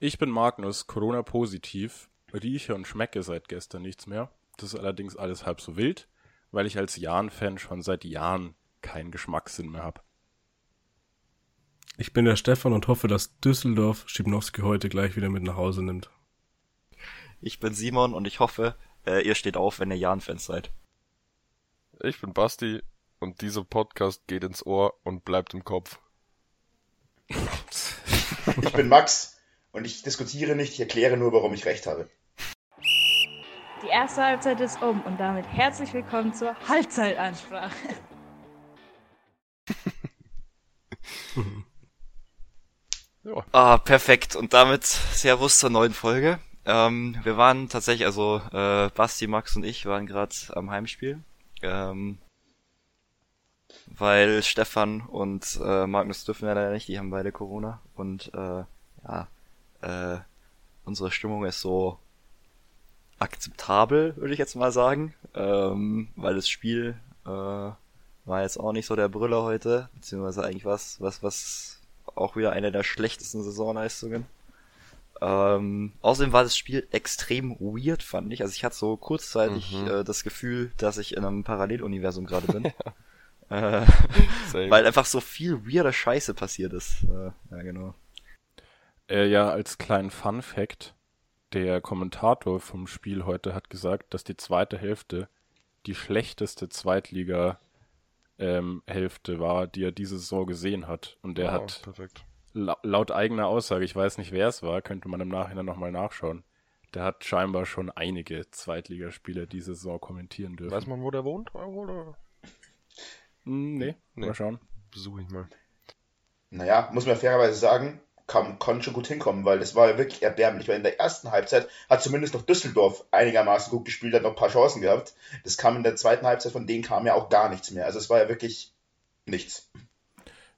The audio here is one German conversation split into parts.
Ich bin Magnus, Corona-positiv, rieche und schmecke seit gestern nichts mehr. Das ist allerdings alles halb so wild, weil ich als Jan-Fan schon seit Jahren keinen Geschmackssinn mehr habe. Ich bin der Stefan und hoffe, dass Düsseldorf Schibnowski heute gleich wieder mit nach Hause nimmt. Ich bin Simon und ich hoffe, äh, ihr steht auf, wenn ihr Jan-Fans seid. Ich bin Basti und dieser Podcast geht ins Ohr und bleibt im Kopf. Ich bin Max und ich diskutiere nicht, ich erkläre nur, warum ich recht habe. Die erste Halbzeit ist um und damit herzlich willkommen zur Halbzeitansprache. ja. Ah, perfekt. Und damit Servus zur neuen Folge. Ähm, wir waren tatsächlich, also äh, Basti, Max und ich waren gerade am Heimspiel. Ähm, weil Stefan und äh, Magnus dürfen ja leider nicht, die haben beide Corona. Und äh, ja, äh, unsere Stimmung ist so akzeptabel, würde ich jetzt mal sagen. Ähm, weil das Spiel äh, war jetzt auch nicht so der Brüller heute, beziehungsweise eigentlich was, was, was auch wieder eine der schlechtesten Saisonleistungen. Ähm, außerdem war das Spiel extrem weird, fand ich. Also ich hatte so kurzzeitig mhm. äh, das Gefühl, dass ich in einem Paralleluniversum gerade bin. äh, weil einfach so viel weirder Scheiße passiert ist. Äh, ja, genau. Äh, ja, als kleinen Fun Fact, der Kommentator vom Spiel heute hat gesagt, dass die zweite Hälfte die schlechteste Zweitliga ähm, Hälfte war, die er diese Saison gesehen hat. Und der oh, hat perfekt laut eigener Aussage, ich weiß nicht, wer es war, könnte man im Nachhinein nochmal nachschauen. Der hat scheinbar schon einige Zweitligaspiele diese Saison kommentieren dürfen. Weiß man, wo der wohnt? Oder? Hm, nee, nee, mal schauen. Besuche ich mal. Naja, muss man fairerweise sagen, kann, kann schon gut hinkommen, weil das war ja wirklich erbärmlich, weil in der ersten Halbzeit hat zumindest noch Düsseldorf einigermaßen gut gespielt, hat noch ein paar Chancen gehabt. Das kam in der zweiten Halbzeit, von denen kam ja auch gar nichts mehr. Also es war ja wirklich nichts.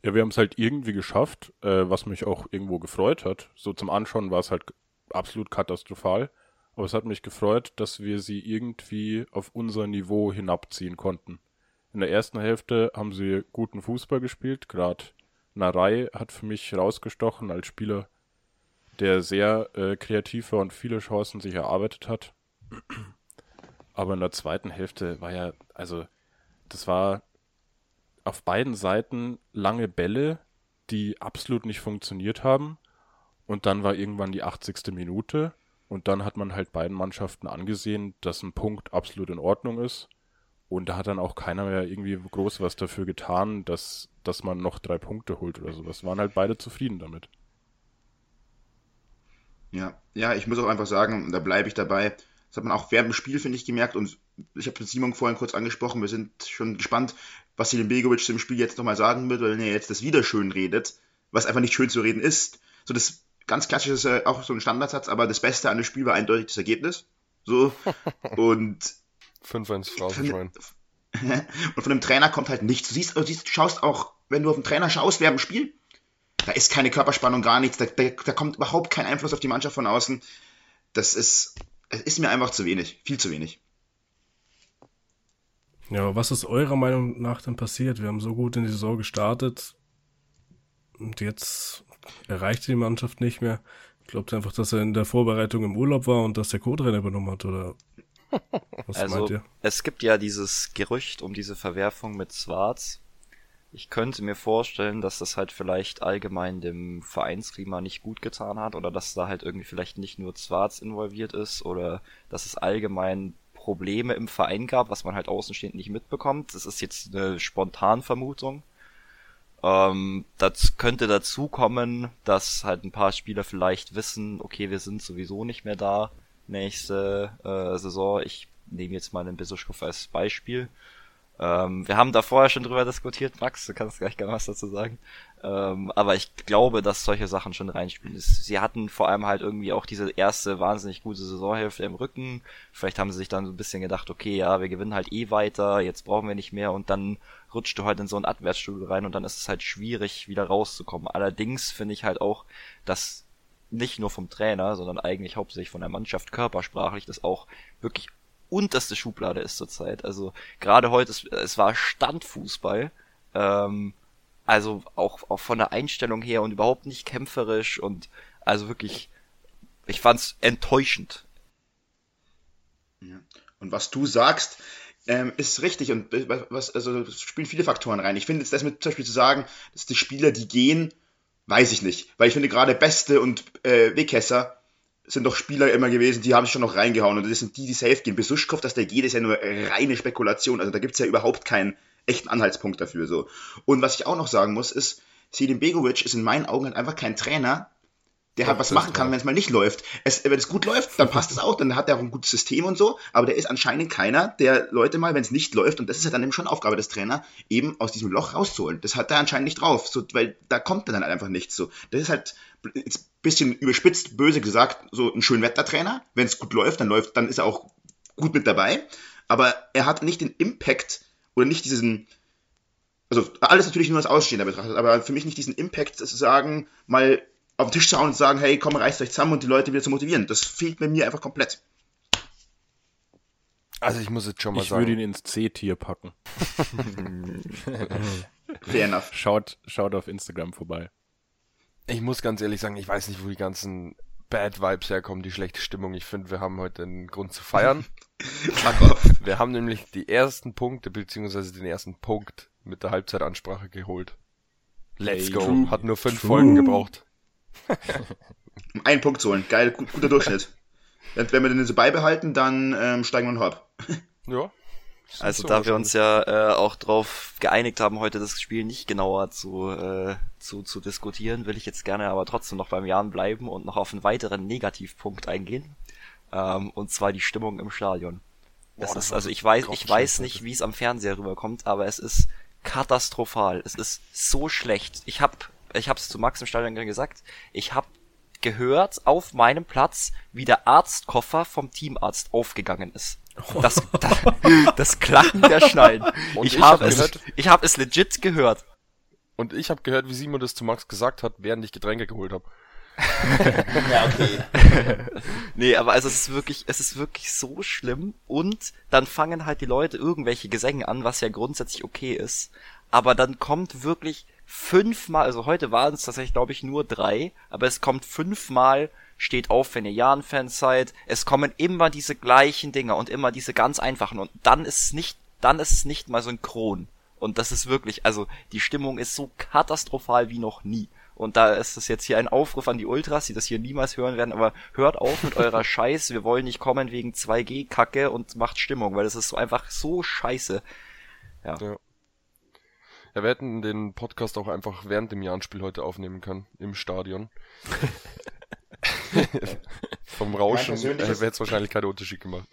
Ja, wir haben es halt irgendwie geschafft, äh, was mich auch irgendwo gefreut hat. So zum Anschauen war es halt absolut katastrophal. Aber es hat mich gefreut, dass wir sie irgendwie auf unser Niveau hinabziehen konnten. In der ersten Hälfte haben sie guten Fußball gespielt. Gerade Narei hat für mich rausgestochen als Spieler, der sehr äh, kreativ war und viele Chancen sich erarbeitet hat. Aber in der zweiten Hälfte war ja, also das war auf beiden Seiten lange Bälle, die absolut nicht funktioniert haben. Und dann war irgendwann die 80. Minute. Und dann hat man halt beiden Mannschaften angesehen, dass ein Punkt absolut in Ordnung ist. Und da hat dann auch keiner mehr irgendwie groß was dafür getan, dass, dass man noch drei Punkte holt oder sowas. Waren halt beide zufrieden damit. Ja, ja, ich muss auch einfach sagen, da bleibe ich dabei. Das hat man auch während dem Spiel, finde ich, gemerkt. Und ich habe mit Simon vorhin kurz angesprochen. Wir sind schon gespannt, was Silin Begovic zum Spiel jetzt nochmal sagen wird, weil er jetzt das wieder schön redet, was einfach nicht schön zu reden ist. So das ganz klassisch ist ja auch so ein Standardsatz, aber das Beste an dem Spiel war eindeutig das Ergebnis. So. Und 5-1 Phrasenschwein. Und von dem Trainer kommt halt nichts. Du siehst, du siehst, du schaust auch, wenn du auf den Trainer schaust während dem Spiel, da ist keine Körperspannung, gar nichts. Da, da, da kommt überhaupt kein Einfluss auf die Mannschaft von außen. Das ist, es ist mir einfach zu wenig, viel zu wenig. Ja, was ist eurer Meinung nach denn passiert? Wir haben so gut in die Saison gestartet und jetzt erreicht die Mannschaft nicht mehr. Glaubt ihr einfach, dass er in der Vorbereitung im Urlaub war und dass der Co-Trainer übernommen hat oder was also? Es gibt ja dieses Gerücht um diese Verwerfung mit Schwarz. Ich könnte mir vorstellen, dass das halt vielleicht allgemein dem Vereinsklima nicht gut getan hat oder dass da halt irgendwie vielleicht nicht nur Schwarz involviert ist oder dass es allgemein Probleme im Verein gab, was man halt außenstehend nicht mitbekommt. Das ist jetzt eine Spontanvermutung. Ähm, das könnte dazu kommen, dass halt ein paar Spieler vielleicht wissen, okay, wir sind sowieso nicht mehr da nächste äh, Saison. Ich nehme jetzt mal den Bisoschkow als Beispiel. Ähm, wir haben da vorher schon drüber diskutiert, Max, du kannst gleich gerne was dazu sagen. Ähm, aber ich glaube, dass solche Sachen schon reinspielen. Sie hatten vor allem halt irgendwie auch diese erste wahnsinnig gute Saisonhälfte im Rücken. Vielleicht haben sie sich dann so ein bisschen gedacht, okay, ja, wir gewinnen halt eh weiter, jetzt brauchen wir nicht mehr und dann rutscht du halt in so ein Abwärtsstuhl rein und dann ist es halt schwierig, wieder rauszukommen. Allerdings finde ich halt auch, dass nicht nur vom Trainer, sondern eigentlich hauptsächlich von der Mannschaft körpersprachlich das auch wirklich unterste Schublade ist zurzeit. Also gerade heute, es, es war Standfußball. Ähm, also auch, auch von der Einstellung her und überhaupt nicht kämpferisch und also wirklich Ich fand's enttäuschend. Ja. Und was du sagst, ähm, ist richtig und äh, was, also spielen viele Faktoren rein. Ich finde jetzt das mit zum Beispiel zu sagen, dass die Spieler, die gehen, weiß ich nicht. Weil ich finde gerade Beste und äh, Wegkesser sind doch Spieler immer gewesen, die haben sich schon noch reingehauen und das sind die, die safe gehen. Besuschkow, dass der geht, ist ja nur reine Spekulation. Also da gibt's ja überhaupt keinen echten Anhaltspunkt dafür. so. Und was ich auch noch sagen muss, ist, Selim Begovic ist in meinen Augen halt einfach kein Trainer, der halt was machen kann, wenn es mal nicht läuft. Es, wenn es gut läuft, dann passt es auch, dann hat er auch ein gutes System und so, aber der ist anscheinend keiner, der Leute mal, wenn es nicht läuft, und das ist ja dann eben schon Aufgabe des Trainers, eben aus diesem Loch rauszuholen. Das hat er anscheinend nicht drauf, so, weil da kommt er dann halt einfach nicht so. Das ist halt ein bisschen überspitzt, böse gesagt, so ein Schönwettertrainer. Wenn es gut läuft, dann läuft, dann ist er auch gut mit dabei, aber er hat nicht den Impact oder nicht diesen, also alles natürlich nur als Ausstehender betrachtet, aber für mich nicht diesen Impact zu sagen, mal auf den Tisch zu hauen und zu sagen, hey, komm, reißt euch zusammen und die Leute wieder zu motivieren. Das fehlt bei mir einfach komplett. Also ich muss jetzt schon mal ich sagen. Ich würde ihn ins C-Tier packen. Fair enough. Schaut, schaut auf Instagram vorbei. Ich muss ganz ehrlich sagen, ich weiß nicht, wo die ganzen Bad Vibes herkommen, die schlechte Stimmung. Ich finde, wir haben heute einen Grund zu feiern. wir haben nämlich die ersten Punkte, beziehungsweise den ersten Punkt mit der Halbzeitansprache geholt. Let's hey, go. True. Hat nur fünf true. Folgen gebraucht. Um einen Punkt zu holen. Geil, gut, guter Durchschnitt. Wenn wir den so beibehalten, dann ähm, steigen wir noch ab. ja. Also da wir uns ja äh, auch drauf geeinigt haben, heute das Spiel nicht genauer zu, äh, zu, zu diskutieren, will ich jetzt gerne aber trotzdem noch beim Jan bleiben und noch auf einen weiteren Negativpunkt eingehen. Ähm, und zwar die Stimmung im Stadion. Boah, das ist, also ich weiß, ich weiß nicht, wie es am Fernseher rüberkommt, aber es ist katastrophal. Es ist so schlecht. Ich hab, ich hab's zu Max im Stadion gesagt, ich hab gehört auf meinem Platz, wie der Arztkoffer vom Teamarzt aufgegangen ist. Das, das, das Klacken der Schnallen. Und ich, ich habe hab es, ich habe es legit gehört. Und ich habe gehört, wie Simon das zu Max gesagt hat, während ich Getränke geholt habe. ja, okay. nee, aber also es ist wirklich, es ist wirklich so schlimm und dann fangen halt die Leute irgendwelche Gesänge an, was ja grundsätzlich okay ist. Aber dann kommt wirklich fünfmal, also heute waren es tatsächlich, glaube ich, nur drei, aber es kommt fünfmal steht auf, wenn ihr Jan-Fans seid. Es kommen immer diese gleichen Dinge und immer diese ganz einfachen und dann ist es nicht, dann ist es nicht mal synchron. Und das ist wirklich, also die Stimmung ist so katastrophal wie noch nie. Und da ist es jetzt hier ein Aufruf an die Ultras, die das hier niemals hören werden, aber hört auf mit eurer Scheiß, wir wollen nicht kommen wegen 2G-Kacke und macht Stimmung, weil es ist so einfach so scheiße. Ja. ja. Ja, wir hätten den Podcast auch einfach während dem Jahrenspiel heute aufnehmen können, im Stadion. Vom Rauschen äh, hätte es wahrscheinlich keinen Unterschied gemacht.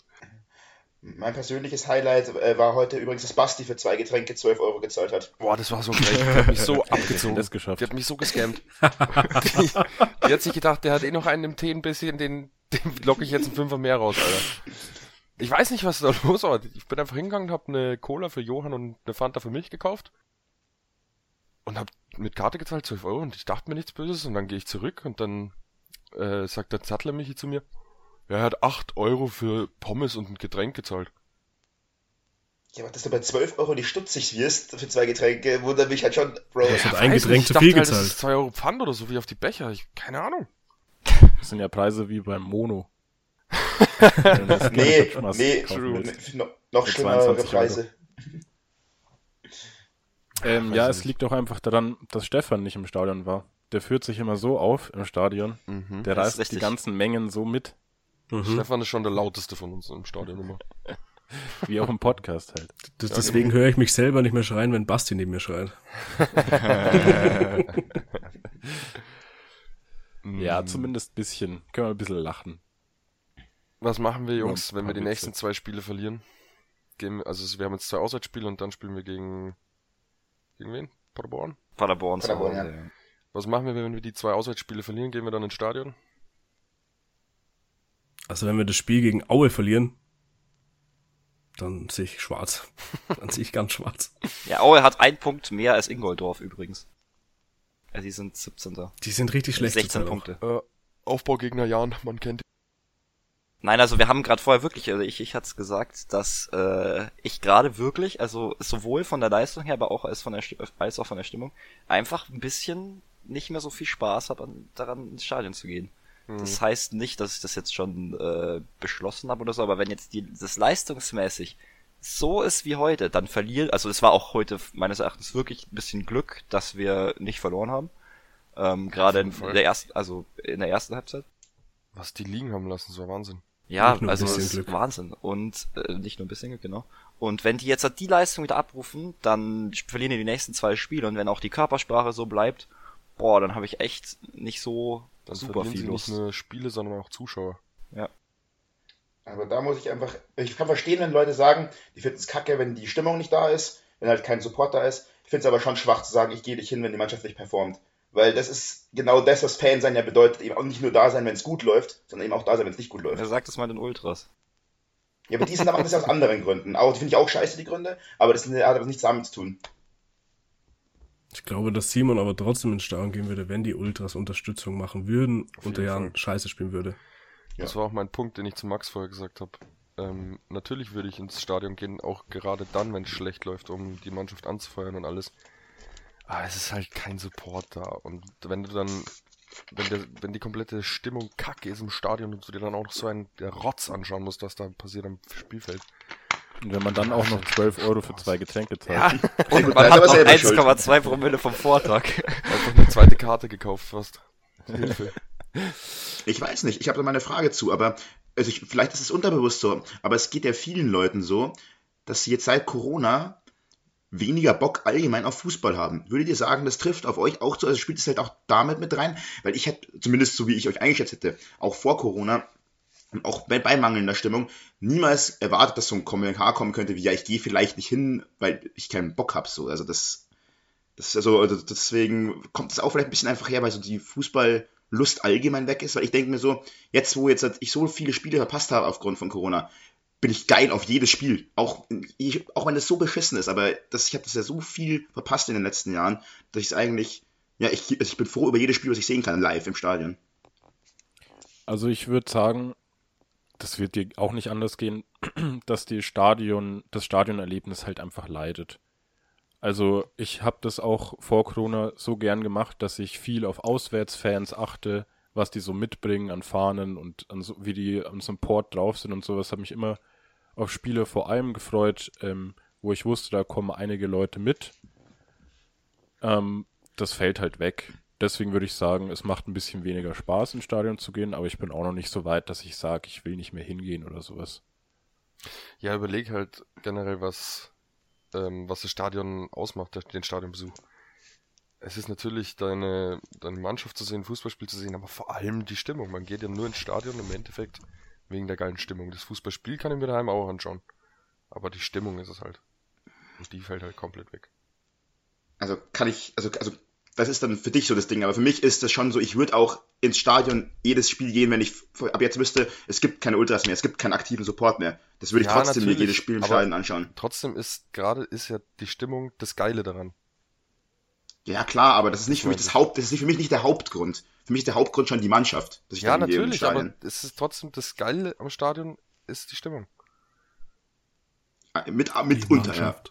Mein persönliches Highlight äh, war heute übrigens, dass Basti für zwei Getränke 12 Euro gezahlt hat. Boah, das war so geil. Die hat mich so abgezogen. Das geschafft. Die hat mich so gescammt. die, die, hat sich gedacht, der hat eh noch einen im Tee ein bisschen, den, den locke ich jetzt einen Fünfer mehr raus, Alter. Ich weiß nicht, was da los war. Ich bin einfach hingegangen, hab eine Cola für Johann und eine Fanta für mich gekauft. Und hab mit Karte gezahlt, 12 Euro, und ich dachte mir nichts Böses, und dann gehe ich zurück, und dann äh, sagt der Zattler Michi zu mir, er hat 8 Euro für Pommes und ein Getränk gezahlt. Ja, aber dass du bei 12 Euro nicht stutzig wirst für zwei Getränke, wundert mich halt schon, Bro. Du hast halt ein Getränk zu viel gezahlt. Halt, das ist 2 Euro Pfand oder so wie auf die Becher. Ich, keine Ahnung. Das sind ja Preise wie beim Mono. nee, nee, no, noch schlimmere Preise. Ähm, ja, es liegt auch einfach daran, dass Stefan nicht im Stadion war der führt sich immer so auf im Stadion. Mhm, der reißt die ganzen Mengen so mit. Mhm. Stefan ist schon der lauteste von uns im Stadion immer. Wie auch im Podcast halt. Das, deswegen höre ich mich selber nicht mehr schreien, wenn Basti neben mir schreit. ja, zumindest ein bisschen. Können wir ein bisschen lachen. Was machen wir, Jungs, wenn wir die nächsten zwei Spiele verlieren? Gehen, also wir haben jetzt zwei Auswärtsspiele und dann spielen wir gegen gegen wen? Paderborn? Paderborn, Paderborn ja. Was machen wir, wenn wir die zwei Auswärtsspiele verlieren? Gehen wir dann ins Stadion? Also wenn wir das Spiel gegen Aue verlieren, dann sehe ich schwarz. dann sehe ich ganz schwarz. Ja, Aue hat einen Punkt mehr als Ingoldorf übrigens. Ja, die sind 17. Die sind richtig schlecht. 16 Punkte. Äh, Aufbaugegner Jan, man kennt Nein, also wir haben gerade vorher wirklich, also ich, ich hatte es gesagt, dass äh, ich gerade wirklich, also sowohl von der Leistung her, aber auch als von der als auch von der Stimmung, einfach ein bisschen nicht mehr so viel Spaß habe, daran ins Stadion zu gehen. Mhm. Das heißt nicht, dass ich das jetzt schon äh, beschlossen habe oder so, aber wenn jetzt die, das leistungsmäßig so ist wie heute, dann verliert, also es war auch heute meines Erachtens wirklich ein bisschen Glück, dass wir nicht verloren haben. Ähm, Gerade in der ersten, also in der ersten Halbzeit. Was die liegen haben lassen, so Wahnsinn. Ja, also das ist Glück. Wahnsinn. Und äh, nicht nur ein bisschen Glück, genau. Und wenn die jetzt halt die Leistung wieder abrufen, dann verlieren die die nächsten zwei Spiele. Und wenn auch die Körpersprache so bleibt, boah, dann habe ich echt nicht so dann super viel sie Lust. nicht nur Spiele, sondern auch Zuschauer. Ja. Aber da muss ich einfach, ich kann verstehen, wenn Leute sagen, die finden es kacke, wenn die Stimmung nicht da ist, wenn halt kein Support da ist. Ich finde es aber schon schwach zu sagen, ich gehe nicht hin, wenn die Mannschaft nicht performt. Weil das ist genau das, was Fan sein ja bedeutet. Eben auch nicht nur da sein, wenn es gut läuft, sondern eben auch da sein, wenn es nicht gut läuft. Er sagt es mal den Ultras. Ja, aber die sind aber das aus anderen Gründen. Auch, die finde ich auch scheiße, die Gründe, aber das hat aber nichts damit zu tun. Ich glaube, dass Simon aber trotzdem ins Stadion gehen würde, wenn die Ultras Unterstützung machen würden und der Jan scheiße spielen würde. Ja. Das war auch mein Punkt, den ich zu Max vorher gesagt habe. Ähm, natürlich würde ich ins Stadion gehen, auch gerade dann, wenn es schlecht läuft, um die Mannschaft anzufeuern und alles. Aber es ist halt kein Support da. Und wenn du dann, wenn, der, wenn die komplette Stimmung kacke ist im Stadion und du dir dann auch noch so einen der Rotz anschauen musst, was da passiert am Spielfeld. Und wenn man dann auch noch 12 Euro für zwei Getränke zahlt. Ja, und man hat noch 1,2 Promille vom Vortag. Einfach eine zweite Karte gekauft fast. Hilfe. Ich weiß nicht, ich habe da mal eine Frage zu, aber also ich, vielleicht ist es unterbewusst so, aber es geht ja vielen Leuten so, dass sie jetzt seit Corona weniger Bock allgemein auf Fußball haben. Würdet ihr sagen, das trifft auf euch auch zu? Also spielt es halt auch damit mit rein? Weil ich hätte, zumindest so wie ich euch eingeschätzt hätte, auch vor Corona, und auch bei, bei mangelnder Stimmung, niemals erwartet, dass so ein Kommentar kommen könnte, wie ja, ich gehe vielleicht nicht hin, weil ich keinen Bock habe. So. Also das, das also, also deswegen kommt es auch vielleicht ein bisschen einfach her, weil so die Fußball Lust allgemein weg ist, weil ich denke mir so, jetzt wo jetzt ich so viele Spiele verpasst habe aufgrund von Corona, bin ich geil auf jedes Spiel. Auch, ich, auch wenn es so beschissen ist, aber das, ich habe das ja so viel verpasst in den letzten Jahren, dass ich es eigentlich, ja, ich, also ich bin froh über jedes Spiel, was ich sehen kann, live im Stadion. Also ich würde sagen, das wird dir auch nicht anders gehen, dass die Stadion, das Stadionerlebnis halt einfach leidet. Also ich habe das auch vor Corona so gern gemacht, dass ich viel auf Auswärtsfans achte, was die so mitbringen an Fahnen und an so, wie die am Support drauf sind und sowas. Habe mich immer auf Spiele vor allem gefreut, ähm, wo ich wusste, da kommen einige Leute mit. Ähm, das fällt halt weg. Deswegen würde ich sagen, es macht ein bisschen weniger Spaß, ins Stadion zu gehen, aber ich bin auch noch nicht so weit, dass ich sage, ich will nicht mehr hingehen oder sowas. Ja, überleg halt generell, was ähm, was das Stadion ausmacht, den Stadionbesuch. Es ist natürlich deine, deine Mannschaft zu sehen, Fußballspiel zu sehen, aber vor allem die Stimmung. Man geht ja nur ins Stadion im Endeffekt wegen der geilen Stimmung. Das Fußballspiel kann ich mir daheim auch anschauen. Aber die Stimmung ist es halt. Und die fällt halt komplett weg. Also kann ich, also, also das ist dann für dich so das Ding, aber für mich ist das schon so, ich würde auch ins Stadion jedes Spiel gehen, wenn ich ab jetzt wüsste, es gibt keine Ultras mehr, es gibt keinen aktiven Support mehr. Das würde ich ja, trotzdem mir jedes Spiel im Stadion anschauen. Trotzdem ist gerade ist ja die Stimmung das Geile daran. Ja klar, aber das ist nicht für mich das Haupt, das ist nicht für mich nicht der Hauptgrund. Für mich ist der Hauptgrund schon die Mannschaft. ja, natürlich, aber es ist trotzdem das Geile am Stadion ist die Stimmung. Ah, mit, mit unter, ja.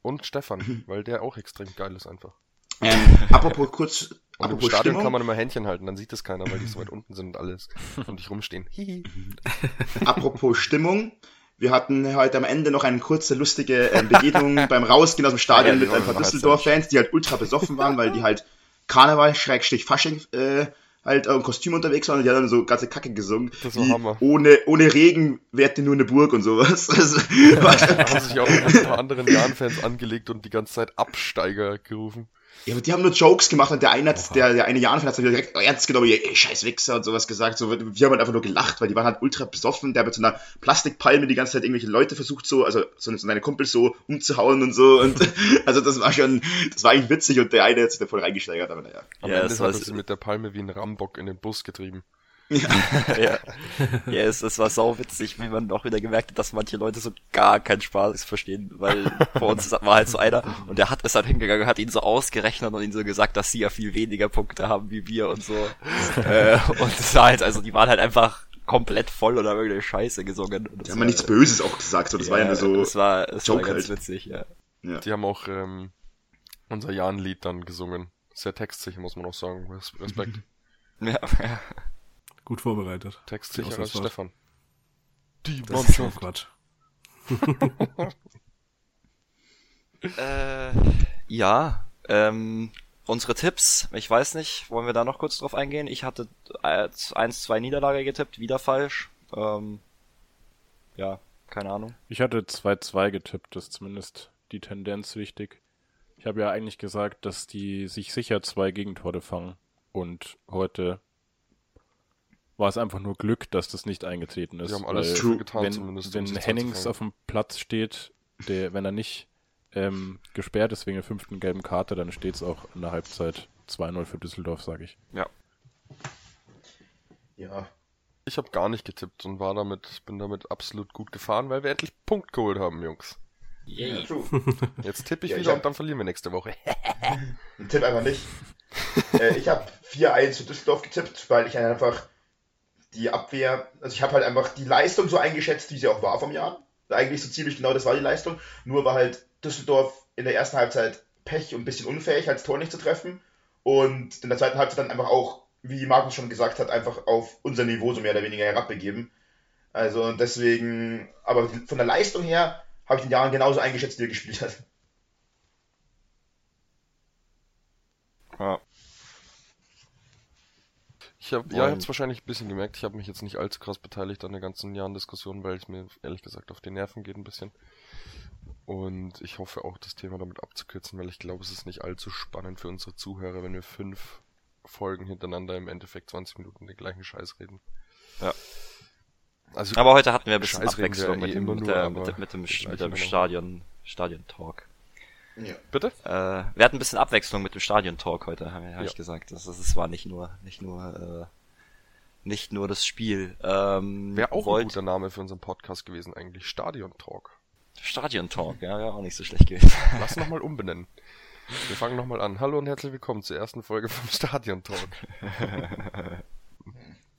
Und Stefan, weil der auch extrem geil ist einfach. Ähm, apropos kurz. Und apropos im Stadion Stimmung. kann man immer Händchen halten, dann sieht es keiner, weil die so weit unten sind und alles und nicht rumstehen. apropos Stimmung. Wir hatten heute am Ende noch eine kurze, lustige äh, Begegnung beim Rausgehen aus dem Stadion ja, mit ein paar Düsseldorf-Fans, die halt ultra besoffen waren, weil die halt Karneval, Schrägstrich Fasching, äh, halt im Kostüm unterwegs waren und die haben dann so ganze Kacke gesungen. Das war Hammer. Ohne, ohne Regen wärt ihr nur eine Burg und sowas. Also, da haben sich auch ein paar anderen Jan-Fans angelegt und die ganze Zeit Absteiger gerufen. Ja, aber die haben nur Jokes gemacht und der eine hat, der, der eine Jan hat direkt ernst genommen, ey, scheiß Wichser und sowas gesagt. So, wir haben halt einfach nur gelacht, weil die waren halt ultra besoffen. Der hat mit so einer Plastikpalme die ganze Zeit irgendwelche Leute versucht, so, also so seine Kumpels so umzuhauen und so. Und also das war schon, das war eigentlich witzig und der eine hat sich da voll reingesteigert, aber naja. Am ja, Ende hat er sie mit der Palme wie ein Rambock in den Bus getrieben. Ja, ja. ja es, es war sau witzig, wie man auch wieder gemerkt hat, dass manche Leute so gar keinen Spaß verstehen, weil vor uns war halt so einer und der hat es halt hingegangen, hat ihn so ausgerechnet und ihn so gesagt, dass sie ja viel weniger Punkte haben wie wir und so. äh, und es war halt, also die waren halt einfach komplett voll oder irgendeine Scheiße gesungen. Und die haben ja nichts Böses auch gesagt, so das ja, war ja nur so. Das war, das Joke war ganz halt. witzig, ja. ja. Die haben auch ähm, unser Jan-Lied dann gesungen. Sehr textsicher, muss man auch sagen. Respekt. ja, ja. Gut vorbereitet. Text sicher als Stefan. Die Mannschaft. Quatsch. äh, ja, ähm, unsere Tipps, ich weiß nicht, wollen wir da noch kurz drauf eingehen? Ich hatte 1-2 Niederlage getippt, wieder falsch. Ähm, ja, keine Ahnung. Ich hatte 2-2 getippt, das ist zumindest die Tendenz richtig. Ich habe ja eigentlich gesagt, dass die sich sicher zwei Gegentore fangen. Und heute war es einfach nur Glück, dass das nicht eingetreten ist. Sie haben alles true getan, wenn, zumindest. Wenn Hennings auf dem Platz steht, der, wenn er nicht ähm, gesperrt ist wegen der fünften gelben Karte, dann steht es auch in der Halbzeit 2-0 für Düsseldorf, sage ich. Ja. Ja. Ich habe gar nicht getippt und war damit, bin damit absolut gut gefahren, weil wir endlich Punkt geholt haben, Jungs. Yeah. true. Jetzt tippe ich ja, wieder ich und dann verlieren wir nächste Woche. Tipp einfach nicht. äh, ich habe 4-1 für Düsseldorf getippt, weil ich einfach die Abwehr, also ich habe halt einfach die Leistung so eingeschätzt, wie sie auch war vom Jahr. Eigentlich so ziemlich genau das war die Leistung. Nur war halt Düsseldorf in der ersten Halbzeit Pech und ein bisschen unfähig, als Tor nicht zu treffen. Und in der zweiten Halbzeit dann einfach auch, wie Markus schon gesagt hat, einfach auf unser Niveau so mehr oder weniger herabbegeben. Also deswegen, aber von der Leistung her habe ich den Jahren genauso eingeschätzt, wie er gespielt hat. Ja. Ich habe ja, jetzt wahrscheinlich ein bisschen gemerkt, ich habe mich jetzt nicht allzu krass beteiligt an der ganzen Jahren Diskussion, weil es mir ehrlich gesagt auf die Nerven geht ein bisschen. Und ich hoffe auch, das Thema damit abzukürzen, weil ich glaube, es ist nicht allzu spannend für unsere Zuhörer, wenn wir fünf Folgen hintereinander im Endeffekt 20 Minuten den gleichen Scheiß reden. Ja. Also, aber heute hatten wir ein bisschen Abwechslung mit, dem, mit, der, mit, mit, dem, mit dem Stadion, Stadion Talk. Ja. Bitte? Äh, wir hatten ein bisschen Abwechslung mit dem Stadion Talk heute, habe hab ja. ich gesagt. Das, das war nicht nur, nicht nur, äh, nicht nur das Spiel. Ähm, Wäre auch wollt... ein guter Name für unseren Podcast gewesen eigentlich. Stadion Talk. Stadion Talk, ja, ja, auch nicht so schlecht gewesen. Lass nochmal umbenennen. Wir fangen nochmal an. Hallo und herzlich willkommen zur ersten Folge vom Stadion Talk.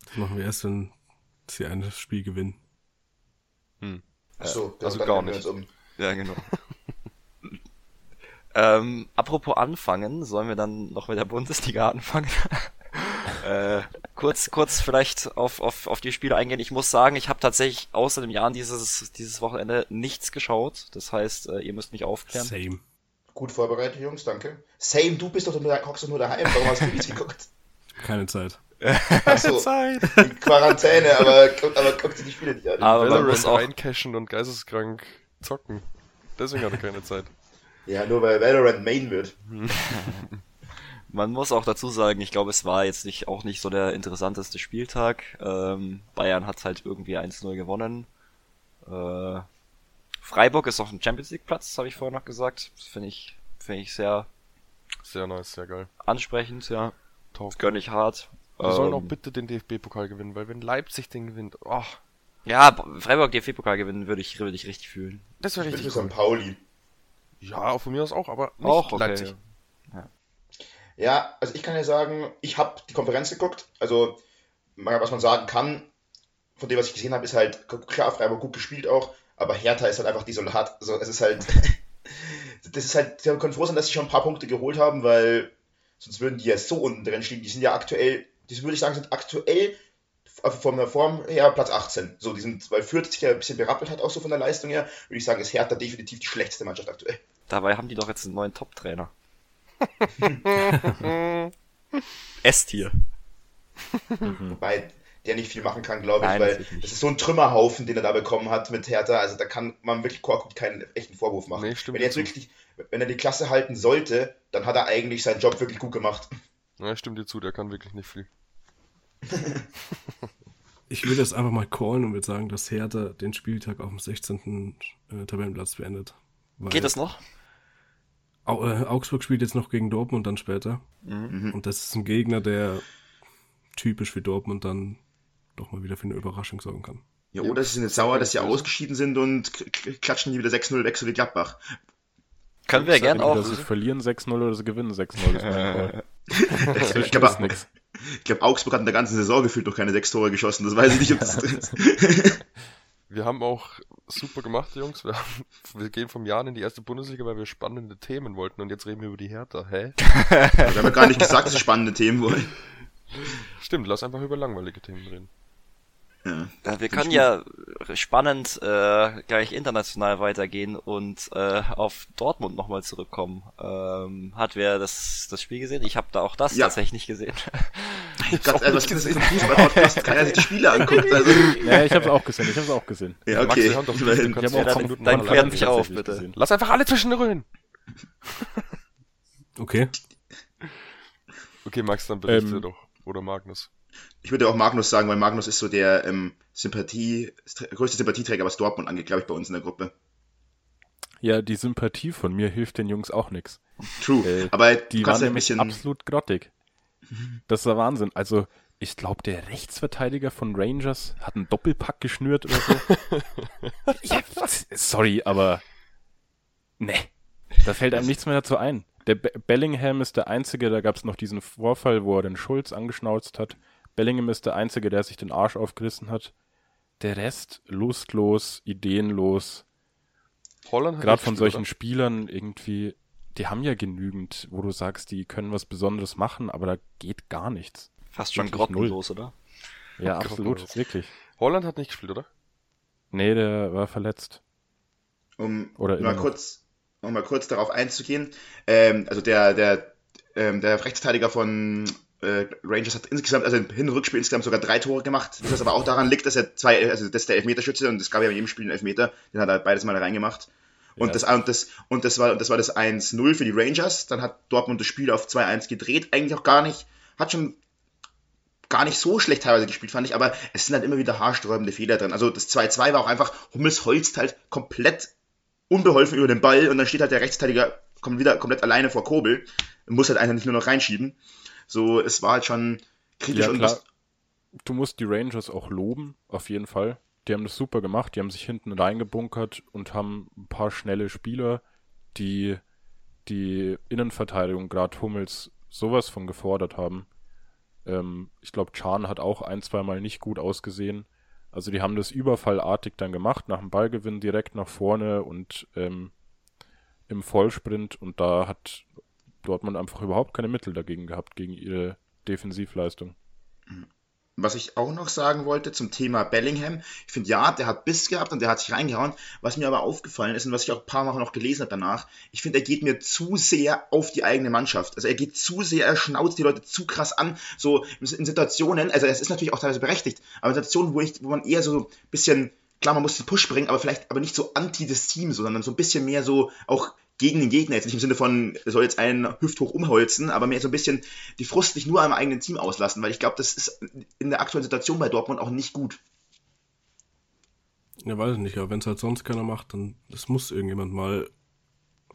Das machen wir erst, wenn sie ein Spiel gewinnen. Hm. Achso, also gar nicht. Um. Ja, genau. Ähm, apropos anfangen, sollen wir dann noch mit der Bundesliga anfangen? äh, kurz, kurz vielleicht auf, auf, auf die Spiele eingehen. Ich muss sagen, ich habe tatsächlich außer dem Jahren dieses, dieses Wochenende nichts geschaut. Das heißt, äh, ihr müsst mich aufklären. Same. Gut vorbereitet, Jungs, danke. Same, du bist doch nur, hockst doch nur daheim. Warum hast du nichts geguckt? Keine Zeit. Achso, Zeit. Quarantäne, aber, aber guckt sie die Spiele nicht an. Aber man muss auch eincashen und geisteskrank zocken. Deswegen hat er keine Zeit. Ja, nur weil Valorant Main wird. Man muss auch dazu sagen, ich glaube, es war jetzt nicht auch nicht so der interessanteste Spieltag. Ähm, Bayern hat halt irgendwie 1-0 gewonnen. Äh, Freiburg ist auf dem Champions League Platz, habe ich vorher noch gesagt. Das finde ich, finde ich sehr, sehr nice, sehr geil. Ansprechend, ja. Top. Gönn ich hart. Wir ähm, sollen auch bitte den DFB-Pokal gewinnen, weil wenn Leipzig den gewinnt, oh. Ja, Freiburg DFB-Pokal gewinnen würde ich, würde ich richtig fühlen. Das wäre richtig. Cool. St. Pauli. Ja, von mir aus auch, aber nicht auch, okay. Leipzig. Ja, also ich kann ja sagen, ich habe die Konferenz geguckt. Also, was man sagen kann, von dem, was ich gesehen habe, ist halt klar, Freiburg gut gespielt auch, aber Hertha ist halt einfach desolat. Also, es ist halt, das ist halt, sie können froh sein, dass sie schon ein paar Punkte geholt haben, weil sonst würden die ja so unten drin stehen. Die sind ja aktuell, die würde ich sagen, sind aktuell von der Form her Platz 18. So, die sind, weil Fürth sich ja ein bisschen berappelt hat, auch so von der Leistung her, würde ich sagen, ist Hertha definitiv die schlechteste Mannschaft aktuell. Dabei haben die doch jetzt einen neuen Top-Trainer. S-Tier. Wobei der nicht viel machen kann, glaube ich, Nein, weil es ist so ein Trümmerhaufen, den er da bekommen hat mit Hertha. Also da kann man wirklich Korkut keinen echten Vorwurf machen. Nee, wenn, er jetzt wirklich, wenn er die Klasse halten sollte, dann hat er eigentlich seinen Job wirklich gut gemacht. Ja, stimmt dir zu, der kann wirklich nicht viel. ich würde das einfach mal callen und würde sagen, dass Hertha den Spieltag auf dem 16. Äh, Tabellenplatz beendet. Geht das noch? Äh, Augsburg spielt jetzt noch gegen Dortmund dann später. Mhm. Und das ist ein Gegner, der typisch für Dortmund dann doch mal wieder für eine Überraschung sorgen kann. Ja, oder sie sind jetzt sauer, dass sie ausgeschieden sind und klatschen die wieder 6-0 weg, so wie Gladbach. Können wir ja gerne auch. sie verlieren 6-0 oder sie gewinnen 6-0. ich glaube, glaub, Augsburg hat in der ganzen Saison gefühlt noch keine sechs Tore geschossen. Das weiß ich nicht, ob das drin ist. Wir haben auch super gemacht, Jungs. Wir, haben, wir gehen vom Jahr in die erste Bundesliga, weil wir spannende Themen wollten und jetzt reden wir über die Hertha. Hä? wir haben ja gar nicht gesagt, dass wir spannende Themen wollen. Stimmt, lass einfach über langweilige Themen reden. Ja, ja wir können ja spannend äh, gleich international weitergehen und äh, auf Dortmund nochmal zurückkommen. Ähm, hat wer das, das Spiel gesehen? Ich habe da auch das ja. tatsächlich nicht gesehen. Ich Ganz ehrlich, was gesehen. Fußball-Podcast, keiner sich die Spiele anguckt. Also. Ja, ich habe es auch gesehen. Ich habe es auch gesehen. Ja, okay. Max, doch, ich ich auch dann, Minuten dann klärt mich auf, bitte. Gesehen. Lass einfach alle zwischen den Röhren. okay. Okay, Max, dann berichte ähm, doch. Oder Magnus. Ich würde auch Magnus sagen, weil Magnus ist so der ähm, Sympathie, größte Sympathieträger, was Dortmund angeht, glaube ich, bei uns in der Gruppe. Ja, die Sympathie von mir hilft den Jungs auch nichts. True, äh, aber die waren nämlich bisschen... absolut grottig. Das war Wahnsinn. Also, ich glaube, der Rechtsverteidiger von Rangers hat einen Doppelpack geschnürt oder so. ja, sorry, aber ne, da fällt einem nichts mehr dazu ein. Der Be Bellingham ist der Einzige, da gab es noch diesen Vorfall, wo er den Schulz angeschnauzt hat. Bellingham ist der Einzige, der sich den Arsch aufgerissen hat. Der Rest lustlos, ideenlos. Holland Gerade von solchen oder? Spielern irgendwie, die haben ja genügend, wo du sagst, die können was Besonderes machen, aber da geht gar nichts. Fast schon grottenlos, null. oder? Ja, absolut, wirklich. Holland hat nicht gespielt, oder? Nee, der war verletzt. Um oder mal kurz, um mal kurz darauf einzugehen, ähm, also der, der, ähm, der Rechtsverteidiger von äh, Rangers hat insgesamt, also im Hin- und Rückspiel insgesamt sogar drei Tore gemacht, das aber auch daran liegt, dass er zwei, also das ist der Elfmeterschütze und es gab ja in jedem Spiel einen Elfmeter, den hat er beides mal reingemacht. Und, ja. das, und, das, und das war, das war das 1-0 für die Rangers. Dann hat Dortmund das Spiel auf 2-1 gedreht. Eigentlich auch gar nicht, hat schon gar nicht so schlecht teilweise gespielt, fand ich, aber es sind halt immer wieder haarsträubende Fehler drin. Also das 2-2 war auch einfach, Hummels holzt halt komplett unbeholfen über den Ball und dann steht halt der Rechtsverteidiger kommt wieder komplett alleine vor Kobel, muss halt einfach nicht nur noch reinschieben. So, es war halt schon kritisch. Ja, klar. du musst die Rangers auch loben, auf jeden Fall. Die haben das super gemacht, die haben sich hinten reingebunkert und haben ein paar schnelle Spieler, die die Innenverteidigung, gerade Hummels, sowas von gefordert haben. Ähm, ich glaube, Chan hat auch ein, zweimal nicht gut ausgesehen. Also die haben das überfallartig dann gemacht, nach dem Ballgewinn direkt nach vorne und ähm, im Vollsprint und da hat Dortmund einfach überhaupt keine Mittel dagegen gehabt, gegen ihre Defensivleistung. Was ich auch noch sagen wollte zum Thema Bellingham, ich finde ja, der hat Biss gehabt und der hat sich reingehauen. Was mir aber aufgefallen ist und was ich auch ein paar Mal noch gelesen habe danach, ich finde, er geht mir zu sehr auf die eigene Mannschaft. Also er geht zu sehr, er schnauzt die Leute zu krass an, so in Situationen, also es ist natürlich auch teilweise berechtigt, aber in Situationen, wo, ich, wo man eher so ein bisschen klar, man muss den Push bringen, aber vielleicht aber nicht so anti des Teams, sondern so ein bisschen mehr so auch gegen den Gegner, jetzt nicht im Sinne von, er soll jetzt einen hüfthoch umholzen, aber mehr so ein bisschen die Frust nicht nur am eigenen Team auslassen, weil ich glaube, das ist in der aktuellen Situation bei Dortmund auch nicht gut. Ja, weiß ich nicht, aber wenn es halt sonst keiner macht, dann das muss irgendjemand mal